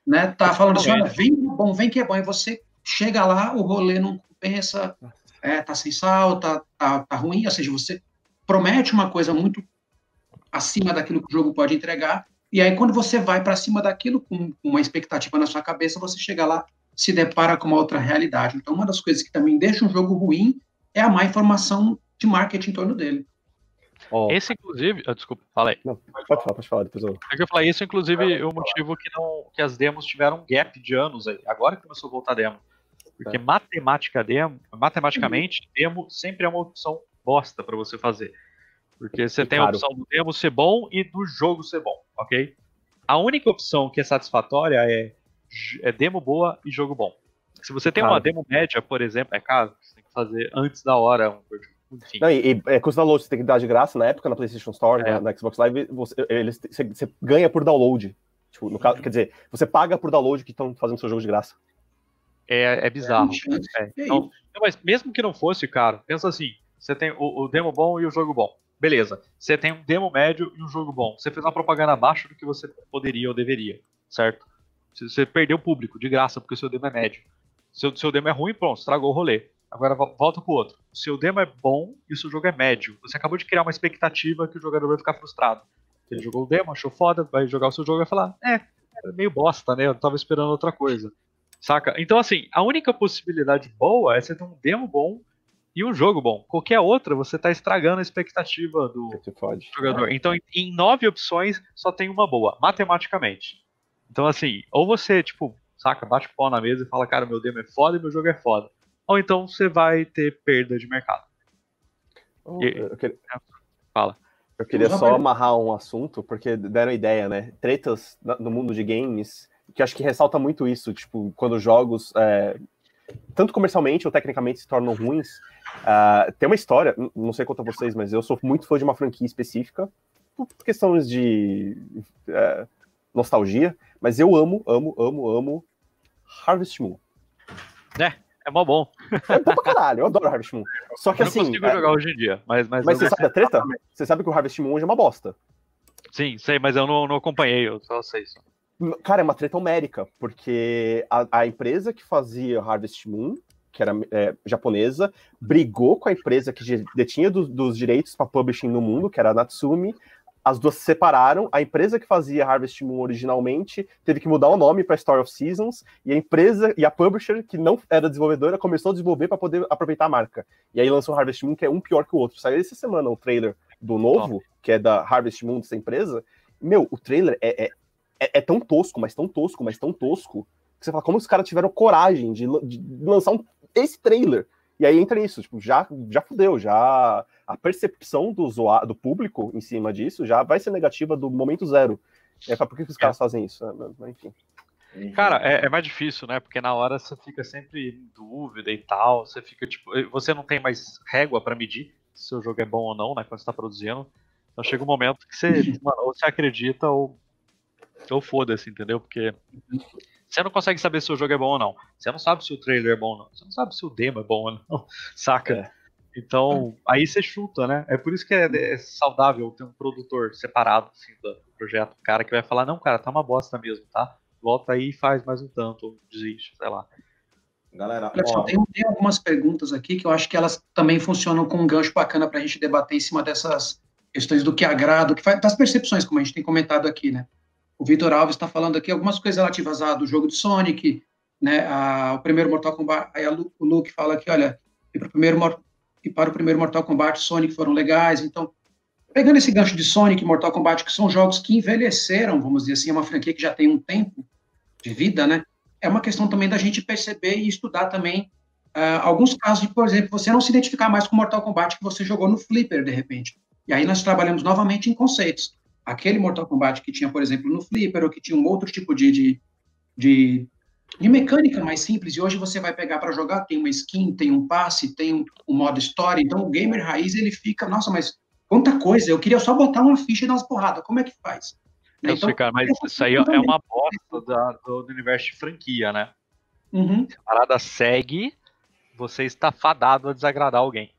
né? Tá falando assim, olha, Realmente. vem que é bom, vem que é bom. E você chega lá, o rolê não compensa, é, tá sem sal, tá, tá, tá ruim. Ou seja, você promete uma coisa muito acima daquilo que o jogo pode entregar. E aí, quando você vai para cima daquilo, com uma expectativa na sua cabeça, você chega lá, se depara com uma outra realidade. Então, uma das coisas que também deixa um jogo ruim é a má informação de marketing em torno dele. Ó, Esse, inclusive. ah, desculpa, fala aí. não, pode falar, pode falar, depois eu... É que eu falei, isso, inclusive, é o motivo que, não, que as demos tiveram um gap de anos aí. Agora que começou a voltar a demo. Porque matemática demo, matematicamente, demo sempre é uma opção bosta pra você fazer. Porque você E tem a caro. opção do demo ser bom e do jogo ser bom, ok? A única opção que é satisfatória é, é demo boa e jogo bom. Se você tem uma Caro. demo média, por exemplo, é caro, você tem que fazer antes da hora, um, enfim. Não, e, e é, custa download, você tem que dar de graça na época na PlayStation Store, É. na, na Xbox Live, você, eles, você, você ganha por download. Tipo, no caso, quer dizer, você paga por download que estão fazendo seu jogo de graça. É, é bizarro. É, É então, não, mas mesmo que não fosse, cara, pensa assim: você tem o, o demo bom e o jogo bom. Beleza. Você tem um demo médio e um jogo bom. Você fez uma propaganda abaixo do que você poderia ou deveria, certo? Você perdeu o público de graça porque o seu demo é médio. Seu, seu demo é ruim, pronto, estragou o rolê. Agora vo- volta pro outro. O seu demo é bom e o seu jogo é médio. Você acabou de criar uma expectativa que o jogador vai ficar frustrado. Ele jogou o demo, achou foda, vai jogar o seu jogo e vai falar: É, é meio bosta, né? Eu tava esperando outra coisa. Saca? Então, assim, a única possibilidade boa é você ter um demo bom e um jogo bom. Qualquer outra, você tá estragando a expectativa do jogador. Então, em- nove opções, só tem uma boa, matematicamente. Então, assim, ou você, tipo, saca, bate o pau na mesa e fala, cara, meu demo é foda e meu jogo é foda. Ou então você vai ter perda de mercado. Oh, E- eu, queria, Fala. eu queria só amarrar um assunto, porque deram ideia, né? Tretas no mundo de games, que acho que ressalta muito isso, tipo, quando jogos, é, tanto comercialmente ou tecnicamente, se tornam ruins. ah, tem uma história, não sei quanto a vocês, mas eu sou muito fã de uma franquia específica, por questões de é, nostalgia, mas eu amo, amo, amo, amo Harvest Moon. É mó bom. É bom pra caralho, eu adoro Harvest Moon. Só que eu não assim. consigo é, jogar hoje em dia, mas, mas, mas eu você sabe a treta? Você sabe que o Harvest Moon hoje é uma bosta. Sim, sei, mas eu não, não acompanhei, eu só sei isso. Cara, é uma treta homérica, porque a, a empresa que fazia Harvest Moon que era é, japonesa, brigou com a empresa que detinha do, dos direitos para publishing no mundo, que era a Natsumi. As duas se separaram. A empresa que fazia Harvest Moon originalmente teve que mudar o nome para Story of Seasons, e a empresa e a publisher, que não era desenvolvedora, começou a desenvolver para poder aproveitar a marca. E aí lançou Harvest Moon, que é um pior que o outro. Saiu essa semana o trailer do novo, que é da Harvest Moon dessa empresa. Meu, o trailer é, é, é, é tão tosco, mas tão tosco, mas tão tosco, que você fala, como os caras tiveram coragem de, de lançar um, esse trailer? E aí entra isso, tipo, já, já fudeu, já a percepção do, usuário, do público em cima disso já vai ser negativa do momento zero. E aí, por que, que os caras é. fazem isso? Enfim. Cara, é, é, mais difícil, né? Porque na hora você fica sempre em dúvida e tal. Você fica, tipo, você não tem mais régua para medir se o jogo é bom ou não, né? Quando você tá produzindo. Então chega um momento que você, [laughs] mano, ou você acredita ou, ou foda-se, entendeu? Porque você não consegue saber se o jogo é bom ou não. Você não sabe se o trailer é bom ou não. Você não sabe se o demo é bom ou não. [laughs] Saca? É. Então, aí você chuta, né? É por isso que é, é saudável ter um produtor separado assim, do projeto. Um cara que vai falar, não, cara, tá uma bosta mesmo, tá? Volta aí e faz mais um tanto, ou desiste, sei lá. Galera, ó... tem, tem, algumas perguntas aqui que eu acho que elas também funcionam como um gancho bacana para a gente debater em cima dessas questões do que agrada, que faz, das percepções, como a gente tem comentado aqui, né? O Vitor Alves está falando aqui algumas coisas relativas a, do jogo de Sonic, né? A, o primeiro Mortal Kombat, aí o Luke fala aqui, olha, e para o primeiro e para o primeiro Mortal Kombat, Sonic foram legais. Então, pegando esse gancho de Sonic e Mortal Kombat, que são jogos que envelheceram, vamos dizer assim, é uma franquia que já tem um tempo de vida, né? É uma questão também da gente perceber e estudar também uh, alguns casos de, por exemplo, você não se identificar mais com Mortal Kombat que você jogou no Flipper, de repente. E aí nós trabalhamos novamente em conceitos. Aquele Mortal Kombat que tinha, por exemplo, no Flipper, ou que tinha um outro tipo de, de, de de mecânica mais simples, e hoje você vai pegar para jogar, tem uma skin, tem um passe, tem um, um, modo história, então o gamer raiz, ele fica, nossa, mas quanta coisa, eu queria só botar uma ficha e dar umas porradas, como é que faz? Né, então, sei, cara, mas isso aí é uma bosta da, do, do, universo de franquia, né? Uhum. A parada segue, você está fadado a desagradar alguém.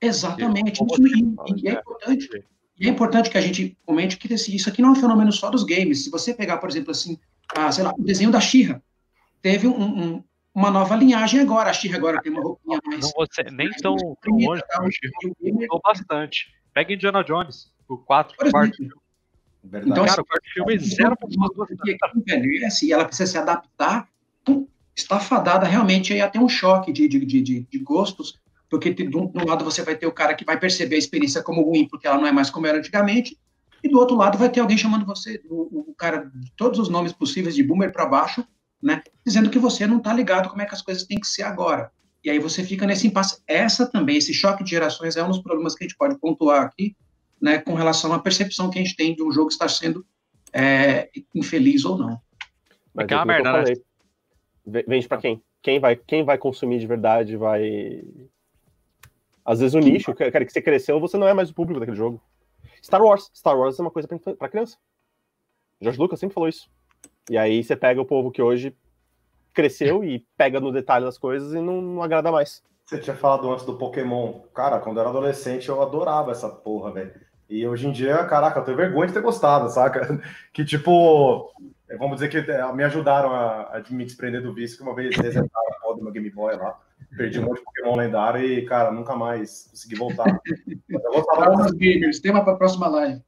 Exatamente, e, e, e é importante, e é importante que a gente comente que isso aqui não é um fenômeno só dos games, se você pegar, por exemplo, assim, a, sei lá, o desenho da Xirra, teve um, um, uma nova linhagem agora. A Xirra agora tem uma roupinha mais. Não você, nem tão, tão longe, tá? mudou bastante. Pega Indiana Jones, o 4, o quarto filme. Então, cara, o quarto filme zero velho, assim, ela precisa se adaptar, está fadada realmente a ter um choque de, de, de, de gostos, porque de um, de um lado você vai ter o cara que vai perceber a experiência como ruim, porque ela não é mais como era antigamente, e do outro lado vai ter alguém chamando você, o, o cara, de todos os nomes possíveis, de boomer para baixo, né? Dizendo que você não está ligado como é que as coisas têm que ser agora. E aí você fica nesse impasse. Essa também, esse choque de gerações é um dos problemas que a gente pode pontuar aqui, né, com relação à percepção que a gente tem de um jogo estar sendo é, infeliz ou não. Mas é uma merda, né? Vende para quem? Quem vai, quem vai consumir de verdade vai. Às vezes o nicho, cara, que você cresceu, você não é mais o público daquele jogo. Star Wars. Star Wars é uma coisa para criança. George Lucas sempre falou isso. E aí você pega o povo que hoje cresceu e pega no detalhe das coisas e não, não agrada mais. Você tinha falado antes do Pokémon. Cara, quando eu era adolescente eu adorava essa porra, velho. E hoje em dia, caraca, eu tenho vergonha de ter gostado, saca? [laughs] Que tipo, vamos dizer que eh, me ajudaram a, a me desprender do vício, que uma vez resetaram a porra do meu Game Boy lá. Perdi um monte de Pokémon lendário e, cara, nunca mais consegui voltar. [laughs] Eu gostava gamers, tema pra próxima live.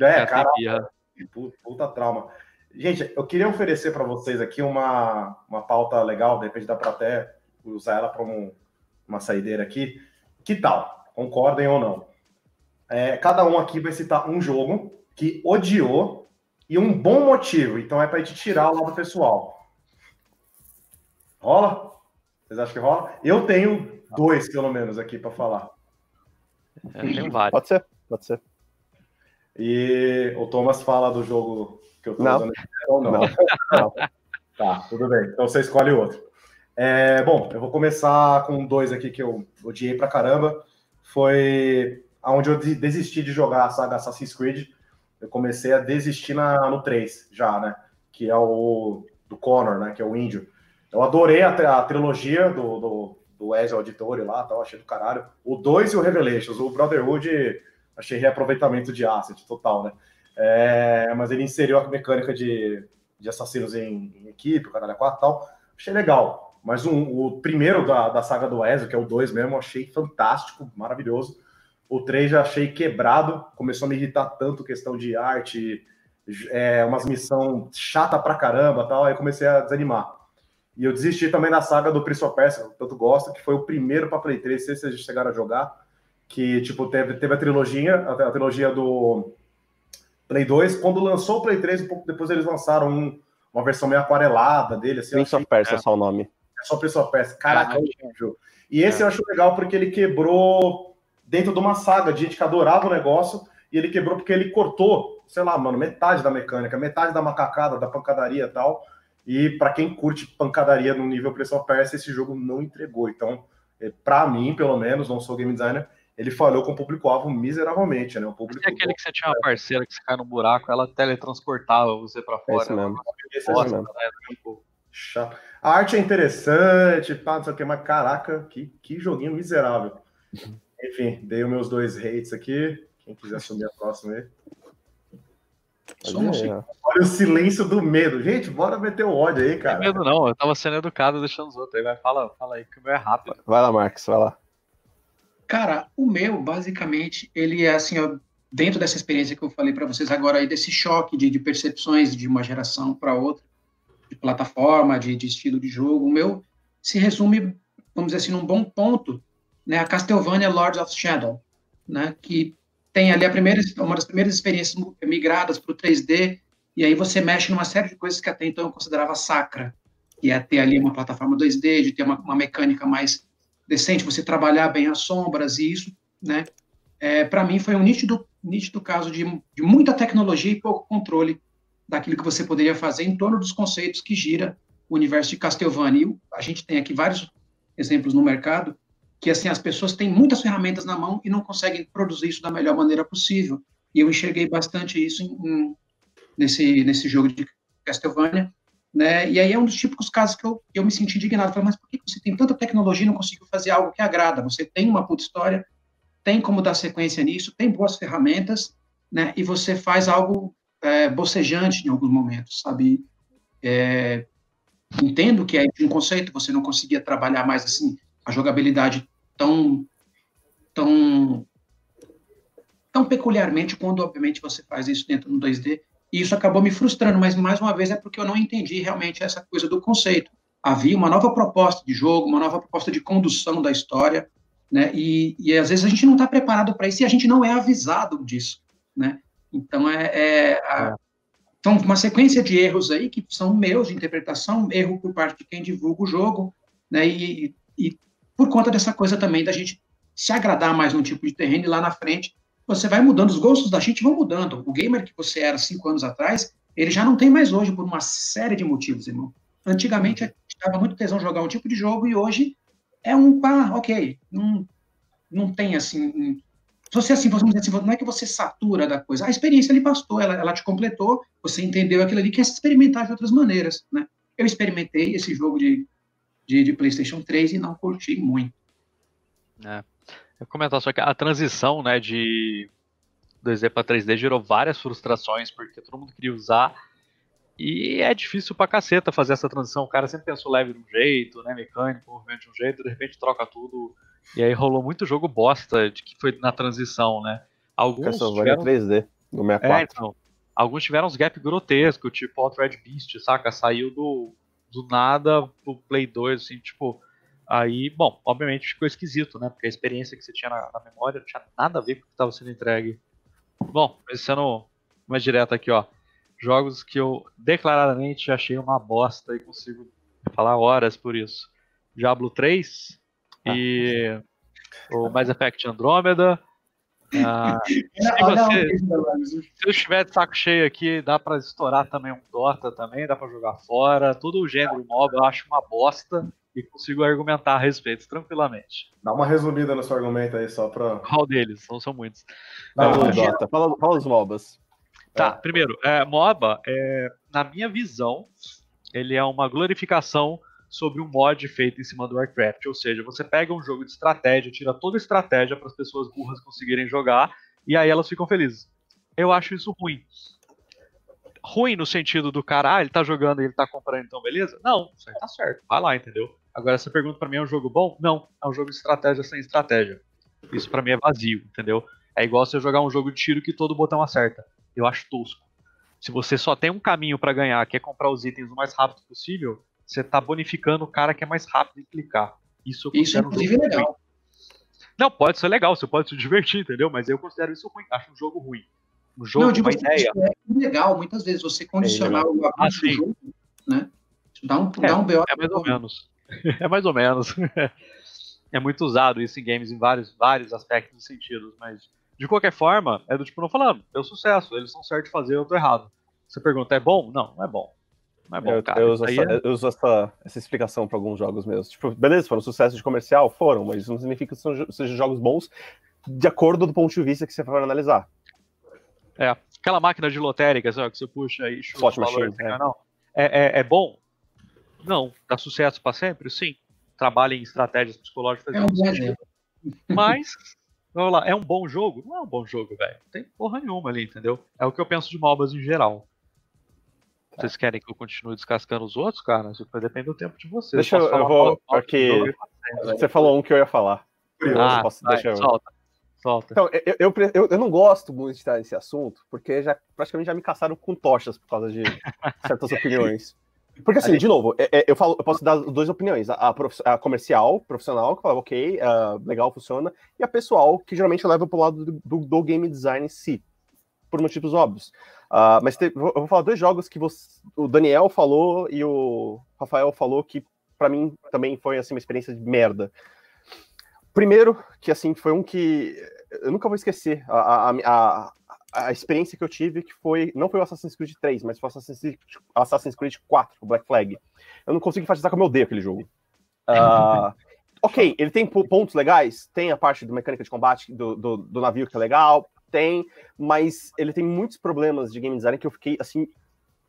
É, cara, puta, puta trauma. Gente, eu queria oferecer para vocês aqui uma, uma pauta legal, de repente dá para até usar ela para um, uma saideira aqui. Que tal? Concordem ou não? É, cada um aqui vai citar um jogo que odiou e um bom motivo. Então é para gente tirar o lado pessoal. Rola? Vocês acham que rola? Eu tenho dois, pelo menos, aqui para falar. Tenho vários. Pode ser, pode ser. E o Thomas fala do jogo que eu tô não. usando ou não? não. não. Tá, tudo bem. Então você escolhe outro. É, bom, eu vou começar com dois aqui que eu odiei pra caramba. Foi aonde eu desisti de jogar a saga Assassin's Creed. Eu comecei a desistir na, no 3 já, né? Que é o do Connor, né? Que é o índio. Eu adorei a, a trilogia do, do, do Ezio Auditore lá, tal, achei do caralho. O 2 e o Revelations. O Brotherhood achei reaproveitamento de asset total, né? É, mas ele inseriu a mecânica de, de assassinos em, em equipe, o caralho 4 e tal. Achei legal. Mas um, o primeiro da, da saga do Ezio, que é o 2 mesmo, achei fantástico, maravilhoso. O 3 já achei quebrado, começou a me irritar tanto questão de arte, é, umas missão chata pra caramba tal, aí comecei a desanimar. E eu desisti também da saga do Prince of Persia, tanto gosto, que foi o primeiro para Play 3, não sei se vocês chegaram a jogar, que tipo teve, teve a trilogia, a, a trilogia do Play 2, quando lançou o Play 3, um pouco depois eles lançaram um, uma versão meio aquarelada dele. Assim, Prince of Persia é só o nome. É só Prince of Persia. Caraca, ah, E esse é. eu acho legal porque ele quebrou dentro de uma saga de gente que adorava o negócio, e ele quebrou porque ele cortou, sei lá, mano, metade da mecânica, metade da macacada, da pancadaria e tal. E para quem curte pancadaria no nível Prince of Persia, esse jogo não entregou. Então, é, para mim, pelo menos, não sou game designer, ele falhou com o público-alvo miseravelmente, né? O público é aquele que você tinha uma parceira que você cai no buraco, ela teletransportava você para fora. Esse mesmo. Esse Nossa, mesmo. Né? Chato. A arte é interessante, pá, não sei o que, mas caraca, que, que joguinho miserável. Enfim, dei os meus dois hates aqui. Quem quiser assumir a próxima aí. Olha o silêncio do medo. Gente, bora meter o ódio aí, cara. Não medo não, eu tava sendo educado deixando os outros. Aí vai, fala, fala aí, que o meu é rápido. Vai lá, Marcos, vai lá. Cara, o meu, basicamente, ele é assim, ó, dentro dessa experiência que eu falei para vocês agora aí, desse choque de, de percepções de uma geração para outra, de plataforma, de, de, estilo de jogo, o meu se resume, vamos dizer assim, num bom ponto, né, a Castlevania Lords of Shadow, né, que tem ali a primeira, uma das primeiras experiências migradas para o 3D, e aí você mexe numa série de coisas que até então eu considerava sacra, que é ter ali uma plataforma 2D, de ter uma, uma mecânica mais decente, você trabalhar bem as sombras, e isso, né, é, para mim foi um nítido, nítido caso de, de muita tecnologia e pouco controle daquilo que você poderia fazer em torno dos conceitos que gira o universo de Castlevania. A gente tem aqui vários exemplos no mercado que assim as pessoas têm muitas ferramentas na mão e não conseguem produzir isso da melhor maneira possível. E eu enxerguei bastante isso em, em, nesse nesse jogo de Castlevania, né? E aí é um dos típicos casos que eu, eu me senti indignado. Falei, mas por que você tem tanta tecnologia e não conseguiu fazer algo que agrada? Você tem uma puta história, tem como dar sequência nisso, tem boas ferramentas, né? E você faz algo é, bocejante em alguns momentos, sabe? É, entendo que é um conceito, você não conseguia trabalhar mais assim a jogabilidade tão tão tão peculiarmente quando obviamente você faz isso dentro do 2D e isso acabou me frustrando, mas mais uma vez é porque eu não entendi realmente essa coisa do conceito. Havia uma nova proposta de jogo, uma nova proposta de condução da história, né? E, e às vezes a gente não está preparado para isso e a gente não é avisado disso, né? Então é, é a, então uma sequência de erros aí que são meus de interpretação, erro por parte de quem divulga o jogo, né? E, e por conta dessa coisa também da gente se agradar mais num tipo de terreno e lá na frente você vai mudando, os gostos da gente vão mudando. O gamer que você era cinco anos atrás, ele já não tem mais hoje por uma série de motivos, irmão. Antigamente a gente tava muito tesão jogar um tipo de jogo e hoje é um, ah, ok, não, não tem assim, você assim, dizer assim, não é que você satura da coisa, a experiência ali bastou, ela, ela te completou, você entendeu aquilo ali, quer se experimentar de outras maneiras, né? Eu experimentei esse jogo de de, de PlayStation 3 e não curti muito. É. Eu comentar só que a transição né, de 2D para 3D gerou várias frustrações, porque todo mundo queria usar. E é difícil pra caceta fazer essa transição. O cara sempre pensou leve de um jeito, né? Mecânico, movimento de um jeito, de repente troca tudo. E aí rolou muito jogo bosta de que foi na transição, né? Alguns tiveram... 3D no 64. É, então, alguns tiveram uns gaps grotescos, tipo Altered Beast, saca? Saiu do do nada pro Play 2, assim, tipo. Aí, bom, obviamente ficou esquisito, né? Porque a experiência que você tinha na, na memória não tinha nada a ver com o que estava sendo entregue. Bom, sendo mais direto aqui, ó. Jogos que eu declaradamente achei uma bosta e consigo falar horas por isso. Diablo 3 ah. e o Mass Effect Andromeda, ah, se, você, se eu estiver de saco cheio aqui, dá para estourar também um Dota também, dá para jogar fora. Todo o gênero mob eu acho uma bosta e consigo argumentar a respeito tranquilamente. Dá uma resumida no seu argumento aí, só para. Qual deles? Não são muitos. Não, não, Dota. Fala, fala os MOBAs. Tá, é. primeiro, é, MOBA, é, na minha visão, ele é uma glorificação sobre um mod feito em cima do Warcraft. Ou seja, você pega um jogo de estratégia, tira toda a estratégia para as pessoas burras conseguirem jogar, e aí elas ficam felizes. Eu acho isso ruim. Ruim no sentido do cara, ah, ele tá jogando e ele tá comprando, então beleza? Não, isso aí tá certo, vai lá, entendeu? Agora, essa pergunta para mim é um jogo bom? Não, é um jogo de estratégia sem estratégia. Isso para mim é vazio, entendeu? É igual você jogar um jogo de tiro que todo botão acerta. Eu acho tosco. Se você só tem um caminho para ganhar, que é comprar os itens o mais rápido possível, você tá bonificando o cara que é mais rápido em clicar. Isso eu Isso, inclusive, um é legal. Ruim. Não, pode ser legal, você pode se divertir, entendeu? Mas eu considero isso ruim. Acho um jogo ruim. Um jogo, Não, uma ideia. É legal, muitas vezes você condicionar é o ah, do jogo, né? Dá um, é, dá um BO. É mais ou menos. [laughs] é mais ou menos. [laughs] é muito usado isso em games em vários, vários aspectos e sentidos, mas de qualquer forma, é do tipo, não falando, deu sucesso, eles são certos de fazer, eu tô errado. Você pergunta, é bom? Não, não é bom. É bom, eu, cara. Eu uso, essa, é... eu uso essa, essa, explicação para alguns jogos mesmo. Tipo, beleza, foram sucesso de comercial? Foram, mas isso não significa que são, sejam jogos bons de acordo do ponto de vista que você for analisar. É, aquela máquina de lotérica, sabe, que você puxa aí, chuta Slot machine, é. Não. É, é, é bom? Não. Dá sucesso para sempre? Sim. Trabalha em estratégias psicológicas. É um bom. [laughs] Mas, vamos lá, é um bom jogo? Não é um bom jogo, velho. Não tem porra nenhuma ali, entendeu? É o que eu penso de MOBAs em geral. Vocês querem que eu continue descascando os outros, cara? Isso vai depender do tempo de vocês. Deixa eu, eu vou. Porque você falou um que eu ia falar. Ah, posso, vai, deixa eu... solta. Solta. Então, eu, eu, eu, eu, não gosto muito de estar nesse assunto, porque já, praticamente já me caçaram com tochas por causa de [laughs] certas opiniões. Porque assim, de novo, é, é, eu, falo, eu posso dar duas opiniões. A, a comercial, profissional, que fala, ok, uh, legal, funciona, e a pessoal, que geralmente leva pro lado do, do, do game design em si, por motivos óbvios. Uh, mas eu vou falar dois jogos que você, o Daniel falou e o Rafael falou que para mim também foi assim uma experiência de merda. Primeiro, que assim foi um que eu nunca vou esquecer a, a, a, a experiência que eu tive que foi não foi o Assassin's Creed 3, mas foi o Assassin's Creed, Assassin's Creed 4, o Black Flag. Eu não consigo enfatizar como eu odeio aquele jogo. Uh, [laughs] ok, ele tem pontos legais, tem a parte da mecânica de combate do, do, do navio que é legal, tem, mas ele tem muitos problemas de game design que eu fiquei assim,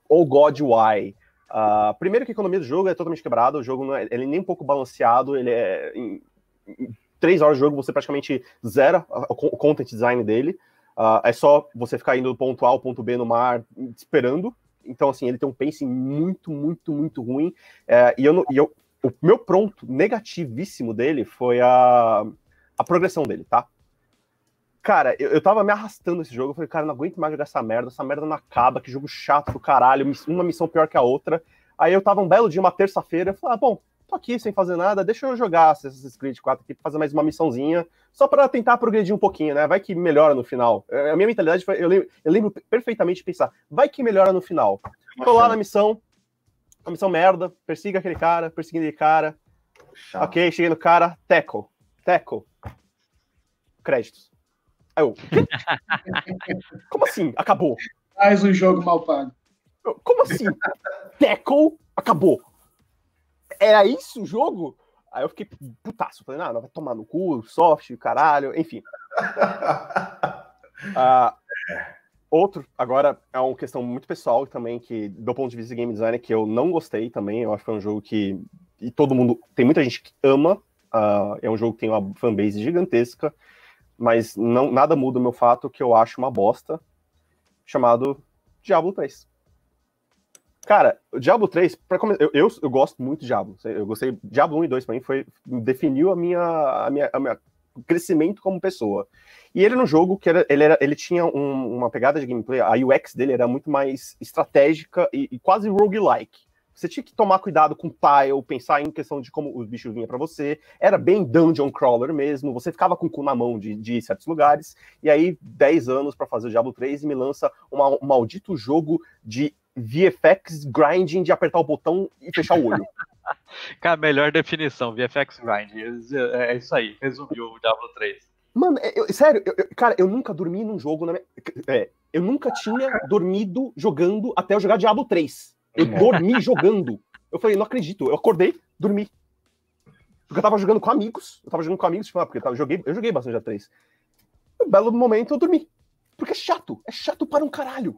oh god, why? Uh, primeiro que a economia do jogo é totalmente quebrada, o jogo não é, ele é nem um pouco balanceado, ele é em, em três horas de jogo você praticamente zera o content design dele. Uh, é só você ficar indo do ponto A ao ponto B no mar esperando. Então, assim, ele tem um pacing muito, muito, muito ruim. É, e, eu, e eu, o meu pronto negativíssimo dele foi a, a progressão dele, tá? Cara, eu, eu tava me arrastando nesse jogo. Eu falei, cara, não aguento mais jogar essa merda. Essa merda não acaba. Que jogo chato do caralho. Uma missão pior que a outra. Aí eu tava um belo dia, uma terça-feira. Eu falei, ah, bom, tô aqui sem fazer nada. Deixa eu jogar Assassin's Creed 4 aqui pra fazer mais uma missãozinha. Só para tentar progredir um pouquinho, né? Vai que melhora no final. É, a minha mentalidade foi. Eu lembro, eu lembro perfeitamente de pensar, vai que melhora no final. Tô lá na missão. Uma missão merda. Persiga aquele cara, perseguindo aquele cara. Chato. Ok, cheguei no cara. Teco. Teco. Créditos. Aí eu. Como assim? Acabou. Mais um jogo mal pago. Como assim? Tackle acabou. Era isso o jogo? Aí eu fiquei putaço. Falei, não, não vai tomar no cu, soft, caralho, enfim. uh, [laughs] outro, agora, é uma questão muito pessoal também, que do ponto de vista de game design, que eu não gostei também. Eu acho que foi um jogo que. E todo mundo. Tem muita gente que ama. Uh, é um jogo que tem uma fanbase gigantesca mas não, nada muda o meu fato que eu acho uma bosta, chamado Diablo 3. Cara, Diablo 3, pra come... eu, eu, eu, gosto muito de Diablo. Eu gostei. Diablo 1 e 2 pra mim foi. definiu a minha, a minha, a minha crescimento como pessoa. E ele no jogo, que era, ele, era, ele tinha um, uma pegada de gameplay, a UX dele era muito mais estratégica e, e quase roguelike. Você tinha que tomar cuidado com tile, pensar em questão de como os bichos vinham para você. Era bem dungeon crawler mesmo. Você ficava com o cu na mão de, de certos lugares. E aí, 10 anos para fazer o Diablo 3 e me lança uma, um maldito jogo de VFX grinding de apertar o botão e fechar o olho. [laughs] Cara, melhor definição, VFX grind. É, é isso aí, resumiu o Diablo 3. Mano, é, eu, sério, eu, cara, eu nunca dormi num jogo. Na minha, é, eu nunca tinha dormido jogando até eu jogar Diablo 3. Eu dormi jogando. Eu falei, não acredito. Eu acordei, dormi. Porque eu tava jogando com amigos. Eu tava jogando com amigos, tipo, ah, porque eu, tava, joguei, eu joguei bastante A3. Um belo momento eu dormi. Porque é chato. É chato para um caralho.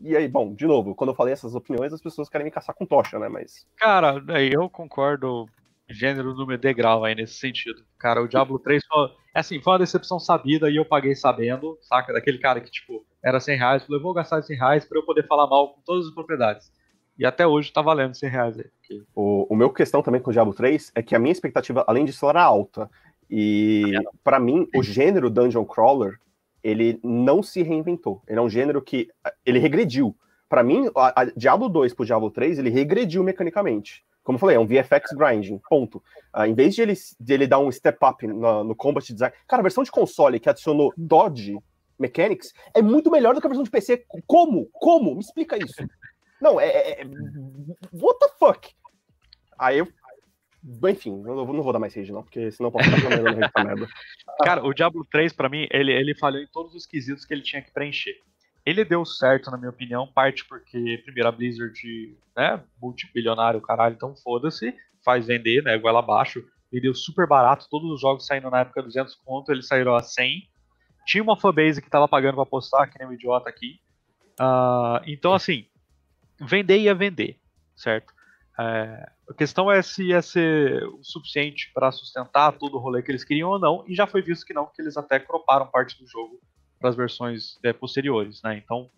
E aí, bom, de novo, quando eu falei essas opiniões, as pessoas querem me caçar com tocha, né? Mas. Cara, eu concordo gênero, número degrau aí nesse sentido. Cara, o Diablo 3 foi, é assim, foi uma decepção sabida e eu paguei sabendo, saca? Daquele cara que, tipo, era 100 reais, falei, vou gastar 100 reais pra eu poder falar mal com todas as propriedades. E até hoje tá valendo 100 reais aí. Porque... O, o meu questão também com o Diablo 3 é que a minha expectativa, além disso, era alta. E para mim, o gênero Dungeon Crawler, ele não se reinventou. Ele é um gênero que ele regrediu. Para mim, a, a Diablo 2 pro Diablo 3, ele regrediu mecanicamente. Como eu falei, é um VFX grinding, ponto. Uh, em vez de ele, de ele dar um step up no, no combat design. Cara, a versão de console que adicionou Dodge Mechanics é muito melhor do que a versão de PC. Como? Como? Me explica isso. Não, é, é. é what the fuck? Aí eu. Enfim, eu não vou dar mais rage, não, porque senão eu posso ficar comendo essa merda. [laughs] Cara, o Diablo 3, pra mim, ele, ele falhou em todos os quesitos que ele tinha que preencher. Ele deu certo, na minha opinião, parte porque, primeiro, a Blizzard, né, multibilionário, caralho, então foda-se, faz vender, né, goela abaixo. Ele deu super barato, todos os jogos saindo na época 200 conto, eles saíram a 100. Tinha uma fanbase que tava pagando pra postar, que nem um idiota aqui. Uh, então, assim, vender ia vender, certo? É, a questão é se ia ser o suficiente para sustentar todo o rolê que eles queriam ou não, e já foi visto que não, que eles até croparam parte do jogo para as versões é, posteriores, né? Então.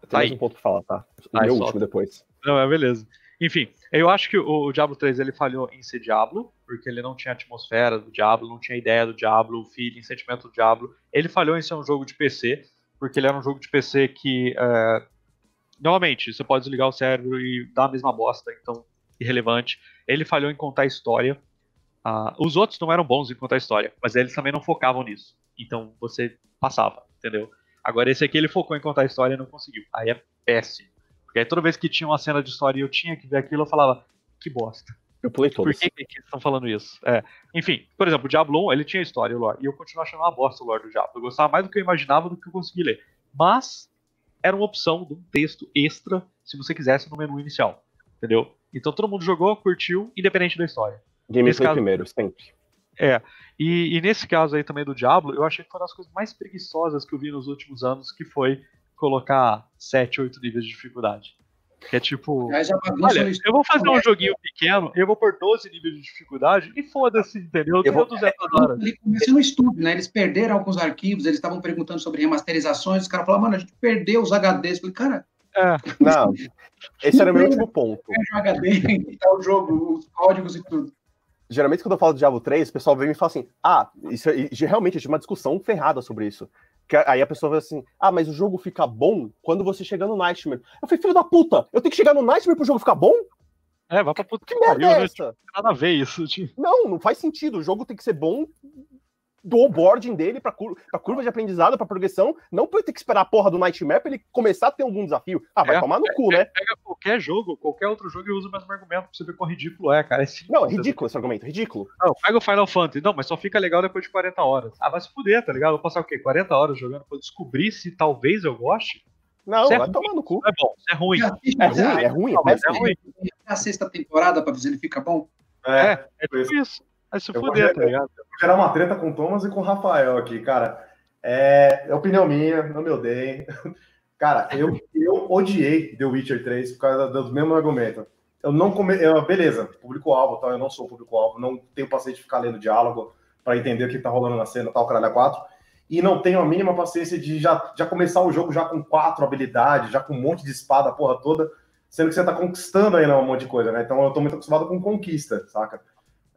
Tem tá mais aí. um ponto pra falar, tá? O meu último depois. Não, é beleza. Enfim, eu acho que o, o, Diablo 3 ele falhou em ser Diablo, porque ele não tinha a atmosfera do Diablo, não tinha ideia do Diablo, o feeling, sentimento do Diablo. Ele falhou em ser um jogo de PC, porque ele era um jogo de PC que. É, novamente, você pode desligar o cérebro e dar a mesma bosta, então irrelevante. Ele falhou em contar história. Uh, os outros não eram bons em contar história, mas eles também não focavam nisso. Então você passava, entendeu? Agora esse aqui ele focou em contar história e não conseguiu. Aí é péssimo. Porque aí toda vez que tinha uma cena de história e eu tinha que ver aquilo, eu falava, que bosta. Eu pulei todos. Por que, que eles estão falando isso? É. Enfim, por exemplo, o Diablo 1, ele tinha história, o lore, e eu continuo achando uma bosta o lore do Diablo. Eu gostava mais do que eu imaginava do que eu consegui ler. Mas, era uma opção de um texto extra, se você quisesse, no menu inicial. Entendeu? Então todo mundo jogou, curtiu, independente da história. Gameplay caso, primeiro, sempre. É. E, e, nesse caso aí também do Diablo, eu achei que foi uma das coisas mais preguiçosas que eu vi nos últimos anos, que foi colocar 7, 8 níveis de dificuldade. Que é tipo. Olha, eu vou fazer um joguinho pequeno, eu vou pôr 12 níveis de dificuldade e foda-se, entendeu? Eu vou, 200 horas. Ele começou no estudo, né? Eles perderam alguns arquivos, eles estavam perguntando sobre remasterizações, os caras falaram, mano, a gente perdeu os HDs. Eu falei, cara, é. Não, esse era o meu último ponto. HD, [laughs] tá o jogo, os códigos e tudo. Geralmente, quando eu falo de Diablo 3, o pessoal vem e me fala assim: ah, isso, é, realmente, eu tive uma discussão ferrada sobre isso. Que aí a pessoa vai assim: ah, mas o jogo fica bom quando você chega no Nightmare. Eu falei, filho da puta, eu tenho que chegar no Nightmare pro jogo ficar bom? É, vai pra puta que merda é essa? Não nada a ver isso. Tipo. Não, não faz sentido. O jogo tem que ser bom do onboarding dele pra, cur pra curva de aprendizado, pra progressão, não pra ter que esperar a porra do Nightmare pra ele começar a ter algum desafio. Ah, vai é, tomar no é, cu, né? Pega qualquer jogo, qualquer outro jogo e usa o mesmo argumento pra você ver quão ridículo é, cara. É não, é ridículo esse argumento, ridículo. Não, pega o Final Fantasy, não, mas só fica legal depois de 40 horas. Ah, vai se fuder, tá ligado? Vou passar o quê? 40 horas jogando pra descobrir se talvez eu goste? Não, é vai tomar no cu. É bom, é ruim. É ruim, é ruim, é, é ruim. É a sexta temporada pra ver se ele fica bom. É, é, é tipo isso. Vai se fuder, tá ligado? vou gerar uma treta com o Thomas e com o Rafael aqui, cara. É, é opinião minha, não me odeiem. [laughs] Cara, eu, eu odiei The Witcher 3 por causa dos mesmos argumentos. Eu não come... Eu, beleza, público-alvo, tal, eu não sou público-alvo, não tenho paciência de ficar lendo diálogo para entender o que tá rolando na cena, tal, caralho, 4. E não tenho a mínima paciência de já, já começar o jogo já com quatro habilidades, já com um monte de espada, a porra toda, sendo que você tá conquistando ainda um monte de coisa, né? Então eu tô muito acostumado com conquista, saca?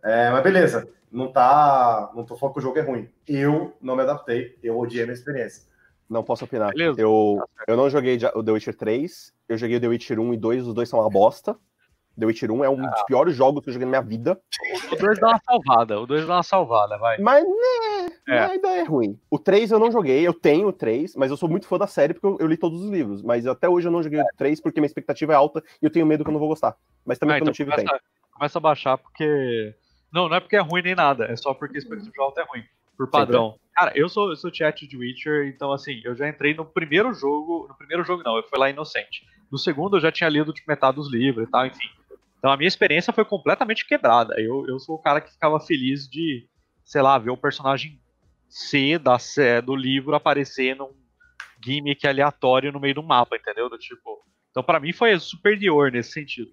É, mas beleza, não tá. Não tô falando que o jogo é ruim. Eu não me adaptei, eu odiei a minha experiência. Não posso opinar. Beleza. Eu, eu não joguei o The Witcher 3, eu joguei o The Witcher 1 e 2, os dois são uma bosta. The Witcher 1 é um ah. dos piores jogos que eu joguei na minha vida. O 2 dá uma salvada, o 2 dá uma salvada, vai. Mas, né, é. ainda é ruim. O 3 eu não joguei, eu tenho o 3, mas eu sou muito fã da série porque eu, eu li todos os livros. Mas até hoje eu não joguei é. o 3 porque minha expectativa é alta e eu tenho medo que eu não vou gostar. Mas também ah, então eu não tive começa, tempo. Começa a baixar porque não, não é porque é ruim nem nada, é só porque a expectativa de alta é ruim, por padrão. Cara, eu sou, eu sou chat de Witcher, então assim, eu já entrei no primeiro jogo, no primeiro jogo não, eu fui lá inocente. No segundo eu já tinha lido tipo, metade dos livros e tal, enfim. Então a minha experiência foi completamente quebrada. Eu, eu sou o cara que ficava feliz de, sei lá, ver o personagem C da, do livro aparecer num gimmick aleatório no meio do mapa, entendeu? Do tipo. Então para mim foi superior nesse sentido.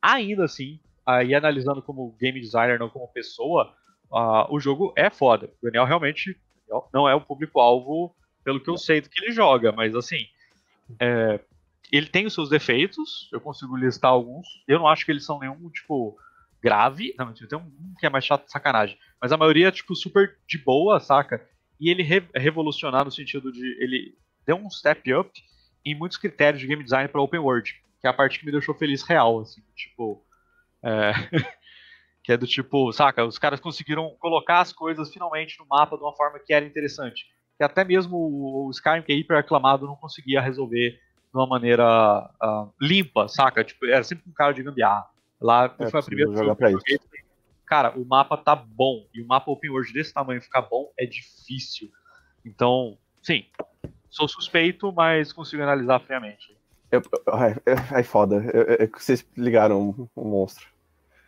Ainda assim, aí analisando como game designer, não como pessoa, uh, o jogo é foda. O Daniel realmente não é o público-alvo pelo que eu sei do que ele joga, mas assim, é, ele tem os seus defeitos, eu consigo listar alguns. Eu não acho que eles são nenhum, tipo, grave. Não, tem um que é mais chato de sacanagem. Mas a maioria é, tipo, super de boa, saca? E ele re revolucionar no sentido de. Ele deu um step up em muitos critérios de game design para open world. Que é a parte que me deixou feliz real, assim. Tipo. É... [laughs] que é do tipo, saca? Os caras conseguiram colocar as coisas finalmente no mapa de uma forma que era interessante. Que até mesmo o Skyrim, que é hiper aclamado, não conseguia resolver de uma maneira uh, limpa, saca? Tipo, era sempre um cara de gambiarra. Lá é, foi a primeira jogar pra isso. Cara, o mapa tá bom. E o mapa open world desse tamanho ficar bom é difícil. Então, sim, sou suspeito, mas consigo analisar friamente. Eu, ai, ai, foda. Eu, eu, vocês ligaram um monstro.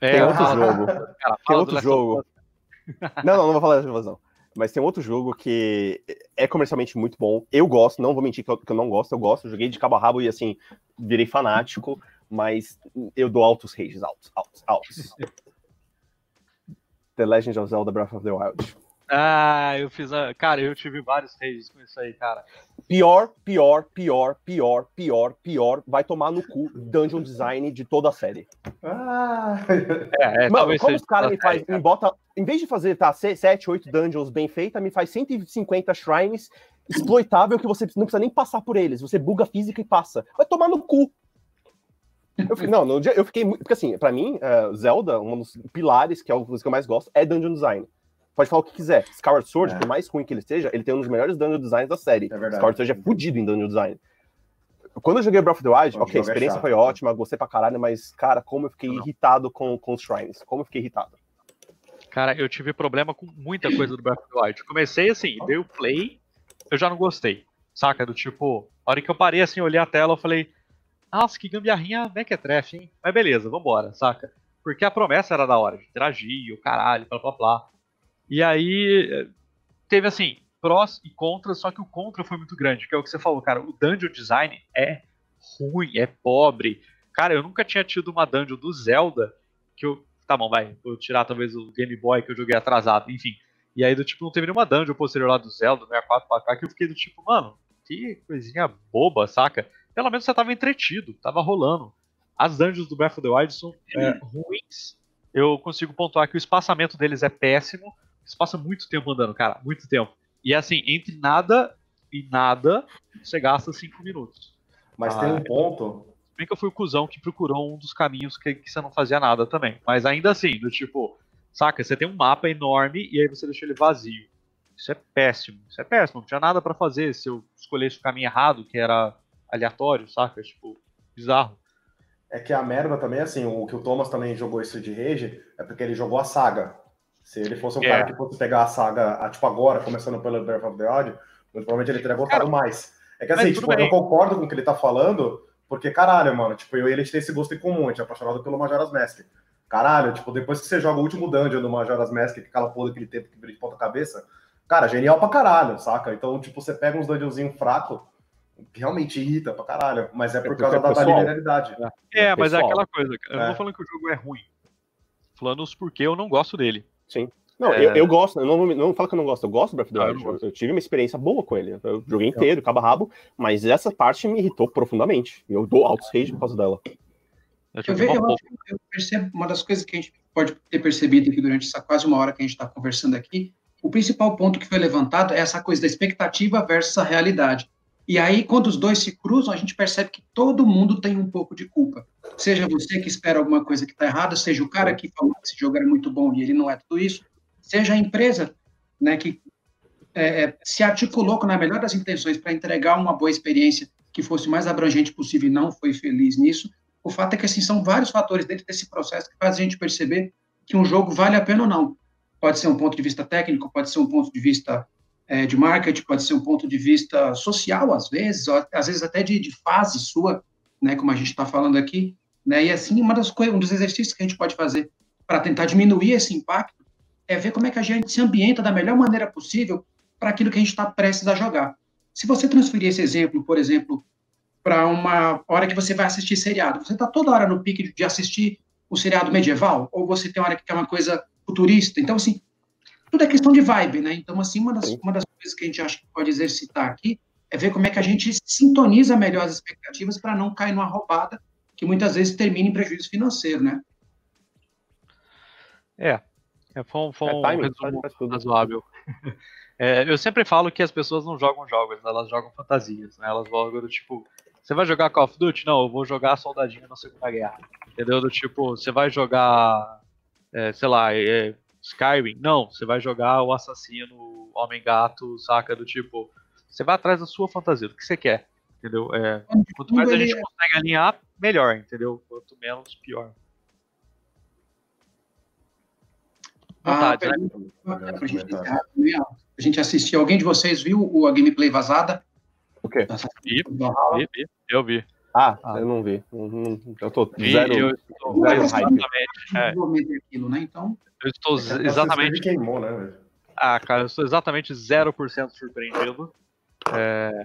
É, tem outro jogo. Cara, tem outro jogo. Não, não, não vou falar dessa invasão. Mas tem outro jogo que é comercialmente muito bom. Eu gosto, não vou mentir que eu, que eu não gosto, eu gosto. joguei de cabo a rabo e assim, virei fanático, mas eu dou altos rages, altos, altos, altos. [laughs] The Legend of Zelda Breath of the Wild. Ah, eu fiz a. Cara, eu tive vários rages com isso aí, cara. Pior, pior, pior, pior, pior, pior. Vai tomar no cu Dungeon Design de toda a série. Ah. É, é, Mano, como os caras me faz, me bota. Em vez de fazer tá, 7, 8 dungeons bem feitas, me faz 150 shrines exploitável que você não precisa nem passar por eles. Você buga física e passa. Vai tomar no cu. Eu fiquei, não, no dia eu fiquei muito. Porque assim, pra mim, uh, Zelda, um dos pilares, que é o que eu mais gosto, é Dungeon Design pode falar o que quiser. Skyward Sword, é. por mais ruim que ele seja, ele tem um dos melhores dungeon designs da série. É verdade. Skyward Sword é fudido em dungeon design. Quando eu joguei Breath of the Wild, ok, a experiência é foi ótima, gostei pra caralho, mas, cara, como eu fiquei não. irritado com, com os shrines. Como eu fiquei irritado. Cara, eu tive problema com muita coisa do Breath of the Wild. Comecei assim, dei o play, eu já não gostei. Saca? Do tipo, a hora que eu parei assim, olhei a tela, eu falei, nossa, que gambiarrinha mequetrefe, hein? Mas beleza, vambora, saca? Porque a promessa era da hora, de interagir, o caralho, blá blá blá. E aí teve assim, prós e contras, só que o contra foi muito grande, que é o que você falou, cara, o dungeon design é ruim, é pobre. Cara, eu nunca tinha tido uma dungeon do Zelda que eu. Tá bom, vai, vou tirar talvez o Game Boy que eu joguei atrasado, enfim. E aí do tipo, não teve nenhuma dungeon posterior lá do Zelda, 64 pra cá, que eu fiquei do tipo, mano, que coisinha boba, saca? Pelo menos você tava entretido, tava rolando. As dungeons do Breath of the Wild são é, ruins. Eu consigo pontuar que o espaçamento deles é péssimo você passa muito tempo andando, cara, muito tempo. E assim, entre nada e nada, você gasta cinco minutos. Mas ah, tem um ponto. Bem que eu fui o cuzão que procurou um dos caminhos que, que você não fazia nada também. Mas ainda assim, do tipo, saca, você tem um mapa enorme e aí você deixa ele vazio. Isso é péssimo. Isso é péssimo. Não tinha nada para fazer se eu escolhesse o caminho errado, que era aleatório, saca? Tipo, bizarro. É que a merda também, assim, o que o Thomas também jogou isso de Rage, é porque ele jogou a saga. Se ele fosse um é. cara que fosse pegar a saga, tipo agora, começando pelo Breath of the Wild, provavelmente ele teria gostado cara, mais. É que assim, tipo, eu concordo com o que ele tá falando, porque caralho, mano, tipo, eu e ele tem esse gosto em comum, a gente é apaixonado pelo Majora's Mask. Caralho, tipo, depois que você joga o último dungeon do Majora's Mask, que aquela porra daquele tempo que vira de ponta cabeça, cara, genial pra caralho, saca? Então, tipo, você pega uns dungeonzinhos fracos, realmente irrita pra caralho, mas é por é causa da, da linearidade. É, é mas é aquela coisa, eu não tô é. falando que o jogo é ruim, falando os porquê eu não gosto dele. Sim. Não, é... eu, eu, gosto, eu não, não falo que eu não gosto, eu gosto do Breath of the Wild. Eu, eu, tive uma experiência boa com ele. Eu joguei inteiro, cabo a rabo, mas essa parte me irritou profundamente. Eu dou altos rage por causa dela. Eu, vejo, eu, eu, percebo uma das coisas que a gente pode ter percebido aqui durante essa quase uma hora que a gente está conversando aqui. O principal ponto que foi levantado é essa coisa da expectativa versus a realidade. E aí, quando os dois se cruzam, a gente percebe que todo mundo tem um pouco de culpa. Seja você que espera alguma coisa que está errada, seja o cara que falou que esse jogo era muito bom e ele não é tudo isso, seja a empresa né, que é, é se articulou na melhor das intenções para entregar uma boa experiência que fosse mais abrangente possível e não foi feliz nisso. O fato é que assim, são vários fatores dentro desse processo que fazem a gente perceber que um jogo vale a pena ou não. Pode ser um ponto de vista técnico, pode ser um ponto de vista é, de marketing, pode ser um ponto de vista social, às vezes, às vezes até de, de fase sua, né, como a gente está falando aqui. Né, e assim, uma das coisas, um dos exercícios que a gente pode fazer para tentar diminuir esse impacto é ver como é que a gente se ambienta da melhor maneira possível para aquilo que a gente está prestes a jogar. Se você transferir esse exemplo, por exemplo, para uma hora que você vai assistir seriado, você está toda hora no pique de assistir o seriado medieval, ou você tem hora que quer uma coisa futurista. Então, assim, tudo é questão de vibe, né? Então, assim, uma das, uma das coisas que a gente acha que pode exercitar aqui é ver como é que a gente sintoniza melhor as expectativas para não cair numa roubada que muitas vezes termina em prejuízo financeiro, né? É, é foi, foi É, um timing, resumo faz tudo. razoável. [laughs] É, eu sempre falo que as pessoas não jogam jogos, elas jogam fantasias, né? Elas jogam do tipo, você vai jogar Call of Duty? Não, eu vou jogar Soldadinho na Segunda Guerra. Entendeu? Do tipo, você vai jogar, é, sei lá, é, Skyrim? Não, você vai jogar o assassino, Homem-Gato, saca? Do tipo, você vai atrás da sua fantasia, do que você quer. Entendeu? É, quanto mais a Ele- gente consegue alinhar, melhor, entendeu? Quanto menos, pior. Ah, né? pra gente. A gente assistiu. Alguém de vocês viu a gameplay vazada? O quê? Vi, vi, vi, eu vi. Ah, Ah. eu não vi. Eu tô Vi, zero. eu estou zero exatamente, é, daquilo, né? Então, eu estou É exatamente queimou, né, velho? Ah, cara, eu estou exatamente 0% surpreendido. É,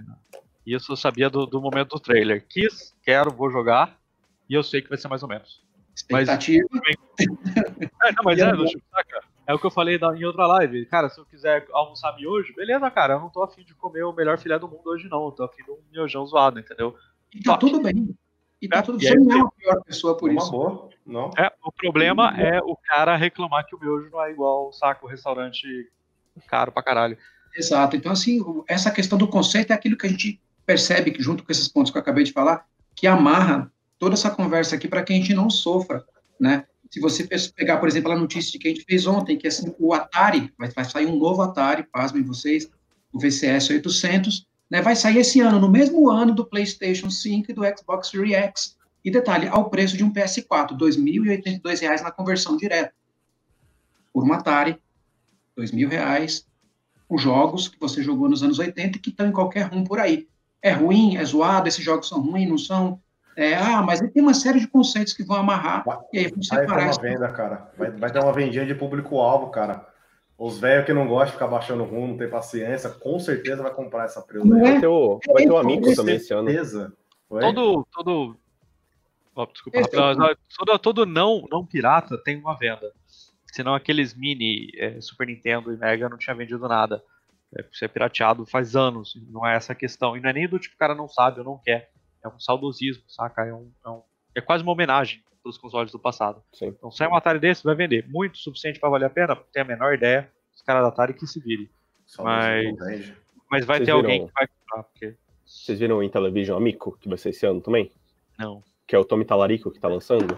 Isso eu sabia do, do momento do trailer. Quis, quero, vou jogar. E eu sei que vai ser mais ou menos. expectativa. [laughs] É, não, mas é, do tipo, saca? É o que eu falei em outra live. Cara, se eu quiser almoçar miojo, beleza, cara. Eu não tô afim de comer o melhor filé do mundo hoje, não. Eu tô afim de um miojão zoado, entendeu? E tá Toque. tudo bem. E tá É, tudo e Você aí não é uma pior pessoa por Uma isso. boa, não. É, o problema é o cara reclamar que o miojo não é igual, saca? O restaurante caro pra caralho. Exato. Então, assim, essa questão do conceito é aquilo que a gente percebe, que junto com esses pontos que eu acabei de falar, que amarra toda essa conversa aqui para que a gente não sofra, né? Se você pe- pegar, por exemplo, a notícia de que a gente fez ontem, que assim, o Atari, vai, vai sair um novo Atari, pasmem vocês, o VCS 800, né, vai sair esse ano, no mesmo ano do PlayStation 5 e do Xbox Series X. E detalhe, ao preço de um PS4, 2.082 reais na conversão direta. Por um Atari, 2.000 reais, os jogos que você jogou nos anos 80 e que estão em qualquer rum por aí. É ruim, é zoado, esses jogos são ruins, não são. É, ah, mas tem uma série de conceitos que vão amarrar Vai- e aí vão Vai ter separar. uma venda, cara. Vai, vai ter uma vendinha de público-alvo, cara. Os velhos que não gostam de ficar baixando rumo, não tem paciência, com certeza vai comprar essa presa Não é? Vai ter o, vai ter o Amico também esse ano. Certeza. Foi? Todo. todo ó, desculpa, ó, todo, todo não, não pirata tem uma venda. Senão aqueles mini é, Super Nintendo e Mega não tinha vendido nada. É, isso é pirateado faz anos, não é essa a questão. E não é nem do tipo, o cara não sabe ou não quer. É um saudosismo, saca? É, um, é, um- é quase uma homenagem pelos consoles do passado. Sim. Então, sai um Atari desse, vai vender. Muito suficiente pra valer a pena? Tem a menor ideia. Os caras da Atari que se virem. Só mas-. Mas vai Vocês ter alguém viram- que vai comprar, porque. Vocês viram o Intellivision Amico, que vai ser esse ano também? Não. Que é o Tommy Talarico que tá lançando?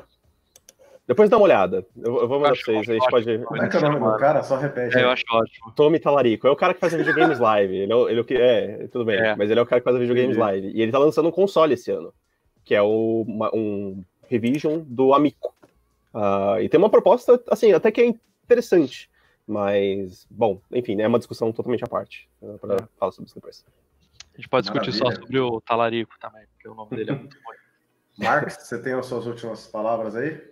Depois dá uma olhada. Eu, eu vou mandar pra vocês, a gente ótimo. pode... Como é que é o nome do cara? Só repete. É, eu acho ótimo. Tommy Talarico. É o cara que faz videogames live. Ele é, o- ele é o que. É, tudo bem. É. Mas ele é o cara que faz videogames live. E ele tá lançando um console esse ano. Que é o, uma- um revision do Amico. Ah, e tem uma proposta, assim, até que é interessante. Mas, bom, enfim, é uma discussão totalmente à parte. Uh, pra É. falar sobre isso depois. A gente pode discutir só Maravilha. sobre o Talarico também, porque o nome dele é muito ruim. Marcos, você tem as suas últimas palavras aí?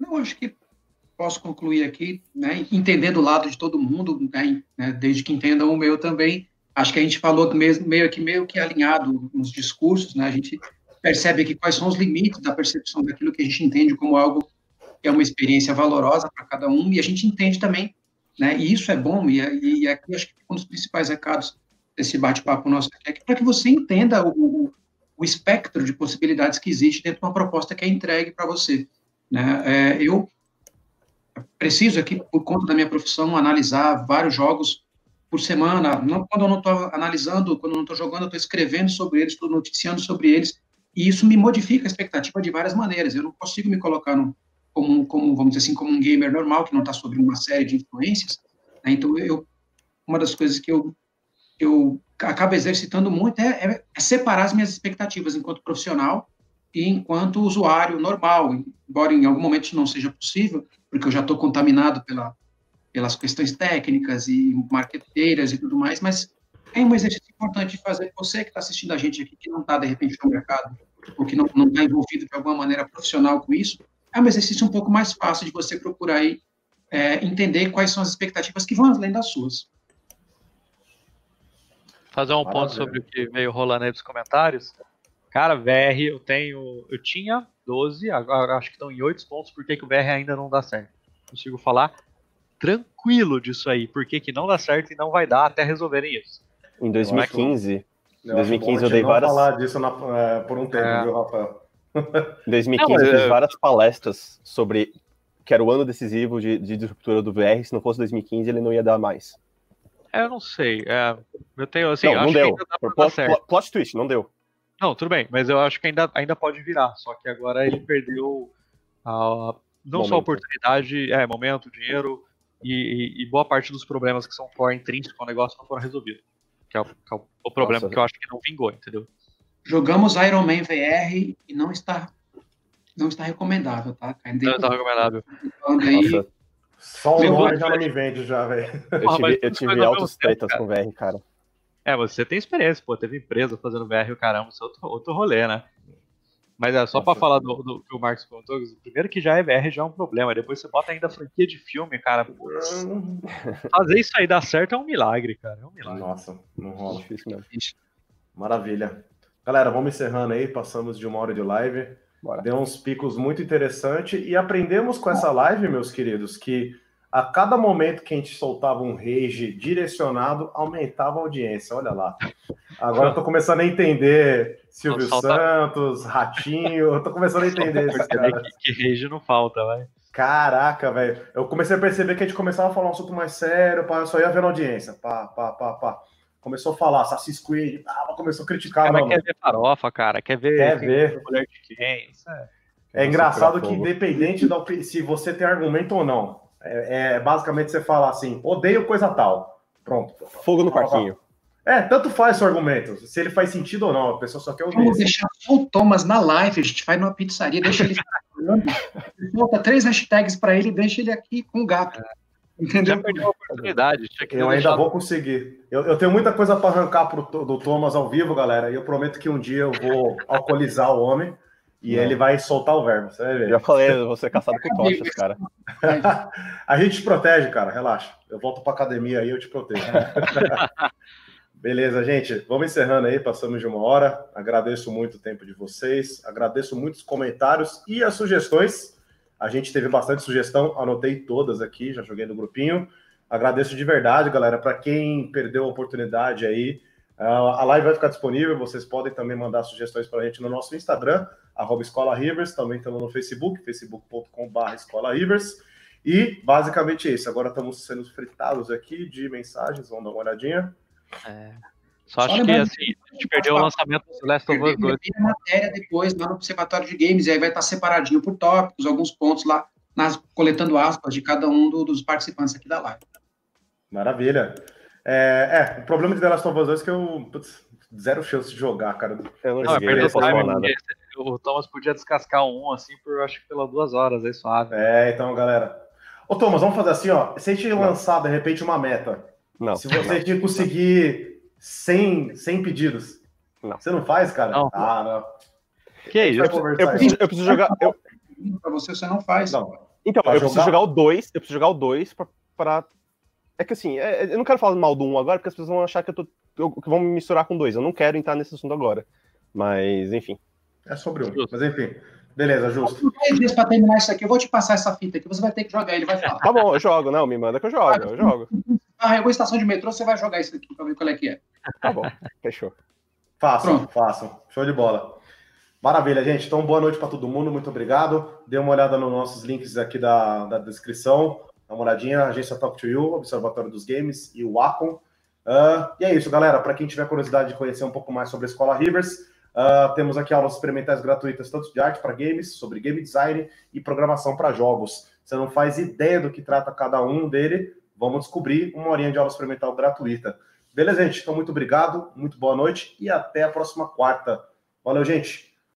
Não, acho que posso concluir aqui, né, entender do lado de todo mundo, né, né, desde que entendam o meu também. Acho que a gente falou mesmo, meio que meio que alinhado nos discursos, né? A gente percebe aqui quais são os limites da percepção daquilo que a gente entende como algo que é uma experiência valorosa para cada um, e a gente entende também, né? E isso é bom, e, e aqui acho que um dos principais recados desse bate-papo nosso aqui é que para que você entenda o, o, o espectro de possibilidades que existe dentro de uma proposta que é entregue para você. Né? É, eu preciso aqui, por conta da minha profissão, analisar vários jogos por semana. Não, quando eu não estou analisando, quando eu não estou jogando, eu estou escrevendo sobre eles, estou noticiando sobre eles, e isso me modifica a expectativa de várias maneiras. Eu não consigo me colocar no, como, como, vamos dizer assim, como um gamer normal, que não está sobre uma série de influências. Né? Então, eu, uma das coisas que eu, eu acabo exercitando muito é, é, é separar as minhas expectativas enquanto profissional e enquanto usuário normal, embora em algum momento isso não seja possível, porque eu já estou contaminado pela, pelas questões técnicas e marqueteiras e tudo mais, mas é um exercício importante de fazer. Você que está assistindo a gente aqui, que não está, de repente, no mercado, ou que não está envolvido de alguma maneira profissional com isso, é um exercício um pouco mais fácil de você procurar aí, é, entender quais são as expectativas que vão além das suas. Fazer um ponto Maravilha. sobre o que veio rolando aí dos comentários. Cara, VR, eu tenho. Eu tinha 12, agora acho que estão em 8 pontos, por que que o VR ainda não dá certo? Consigo falar tranquilo disso aí, por que que não dá certo e não vai dar até resolverem isso. Em 2015, Em 2015 eu dei várias. falar disso na, é, por um tempo, é. viu, Rafael? Em 2015 não, eu fiz várias palestras sobre que era o ano decisivo de, de disruptura do VR. Se não fosse 2015, ele não ia dar mais. É, eu não sei. É, eu tenho assim. Não, não deu. Plot, plot twist, não deu. Não, tudo bem, mas eu acho que ainda, ainda pode virar. Só que agora ele perdeu a, não momento. só a oportunidade, é, momento, dinheiro e, e, e, boa parte dos problemas que são for intrínsecos ao negócio não foram resolvidos. Que é o, que é o problema Nossa, que eu acho que não vingou, entendeu? Jogamos Iron Man VR e não está não está recomendável, tá? Ainda não está recomendável. Aí, só o nome já não me vende já, velho. Eu tive, eu tive altos tretas com VR, cara. É, você tem experiência, pô, teve empresa fazendo VR o caramba, isso é outro, outro rolê, né? Mas é só para falar do, do, que o Marcos contou, primeiro que já é VR já é um problema, depois você bota ainda franquia de filme, cara. Putz, [laughs] fazer isso aí dar certo é um milagre, cara. É um milagre. Nossa, não rola. Difícil mesmo. Maravilha. Galera, vamos encerrando aí, passamos de uma hora de live. Bora. Deu uns picos muito interessantes e aprendemos com essa live, meus queridos, que a cada momento que a gente soltava um rage direcionado, aumentava a audiência. Olha lá. Agora eu tô começando a entender Silvio Santos, Ratinho, eu tô começando a entender esses caras. Que, que rage não falta, vai. Caraca, velho. Eu comecei a perceber que a gente começava a falar um assunto mais sério, pá, eu só ia vendo audiência. Pá, pá, pá, pá. Começou a falar Assassin's Creed, pá, começou a criticar. Cara, quer ver farofa, cara. Quer ver. Quer ver. Mulher de quem. Isso é. É engraçado que, independente da, se você tem argumento ou não, é, é, basicamente você falar assim: odeio coisa tal. Pronto. Fogo no parquinho. É, tanto faz o argumento, se ele faz sentido ou não, a pessoa só quer ouvir. Vamos deixar o Thomas na live, a gente vai numa pizzaria, deixa ele falando, volta três hashtags para ele, deixa ele aqui com o gato. Entendeu? Já perdeu a oportunidade. eu ainda vou conseguir. Eu, eu tenho muita coisa para arrancar pro, do Thomas ao vivo, galera, e eu prometo que um dia eu vou alcoolizar o homem. E não. ele vai soltar o verbo, você vai ver. Já falei, você é caçado com [laughs] tochas, cara. [laughs] a gente te protege, cara, relaxa. Eu volto pra academia aí, eu te protejo. [laughs] Beleza, gente. Vamos encerrando aí, passamos de uma hora. Agradeço muito o tempo de vocês, agradeço muito os comentários e as sugestões. A gente teve bastante sugestão, anotei todas aqui, já joguei no grupinho. Agradeço de verdade, galera. Para quem perdeu a oportunidade aí, a live vai ficar disponível. Vocês podem também mandar sugestões para a gente no nosso Instagram, arroba Escola Rivers, também estamos no Facebook, facebook.com.br Escola Rivers. E basicamente é isso. Agora estamos sendo fritados aqui de mensagens, vamos dar uma olhadinha. É. Só, acho que assim, a gente perdeu o lançamento do Last of Us 2. a matéria depois lá no Observatório de Games, e aí vai estar separadinho por tópicos, alguns pontos lá, nas, coletando aspas de cada um do, dos participantes aqui da live. Maravilha. É, é, o problema de The Last of Us 2 é que eu. Putz, zero chance de jogar, cara. Eu não, não joguei, eu time, nada o Thomas podia descascar um assim por acho que pelas duas horas, aí suave. É, então, galera. Ô, Thomas, vamos fazer assim, ó. Se a gente lançar, de repente, uma meta. Não. Se você não. conseguir 100, 100 pedidos. Não. Você não faz, cara? Não. Ah, não. Que isso? Eu, eu, preciso, eu preciso jogar. Eu... Pra você, você não faz. Não. Então, pra eu jogar... preciso jogar o 2. Eu preciso jogar o 2 pra, pra. É que assim, é, eu não quero falar mal do 1 um agora, porque as pessoas vão achar que eu tô. que vão me misturar com dois. Eu não quero entrar nesse assunto agora. Mas, enfim. É sobre um. Mas enfim. Beleza, justo. Três dias para terminar isso aqui, eu vou te passar essa fita aqui, você vai ter que jogar, ele vai falar. Tá bom, eu jogo, não, me manda que eu jogo, eu jogo. Ah, eu vou estação de metrô, você vai jogar isso aqui para ver qual é que é. Tá bom, fechou. Façam, façam. Show de bola. Maravilha, gente. Então, boa noite para todo mundo, muito obrigado. Dê uma olhada nos nossos links aqui da, da descrição. Dá uma Agência Talk to You, Observatório dos Games e o Acom. Uh, e é isso, galera. Para quem tiver curiosidade de conhecer um pouco mais sobre a Escola Rivers, Uh, temos aqui aulas experimentais gratuitas, tanto de arte para games, sobre game design e programação para jogos. Você não faz ideia do que trata cada um dele, vamos descobrir uma horinha de aula experimental gratuita. Beleza, gente? Então, muito obrigado, muito boa noite e até a próxima quarta. Valeu, gente!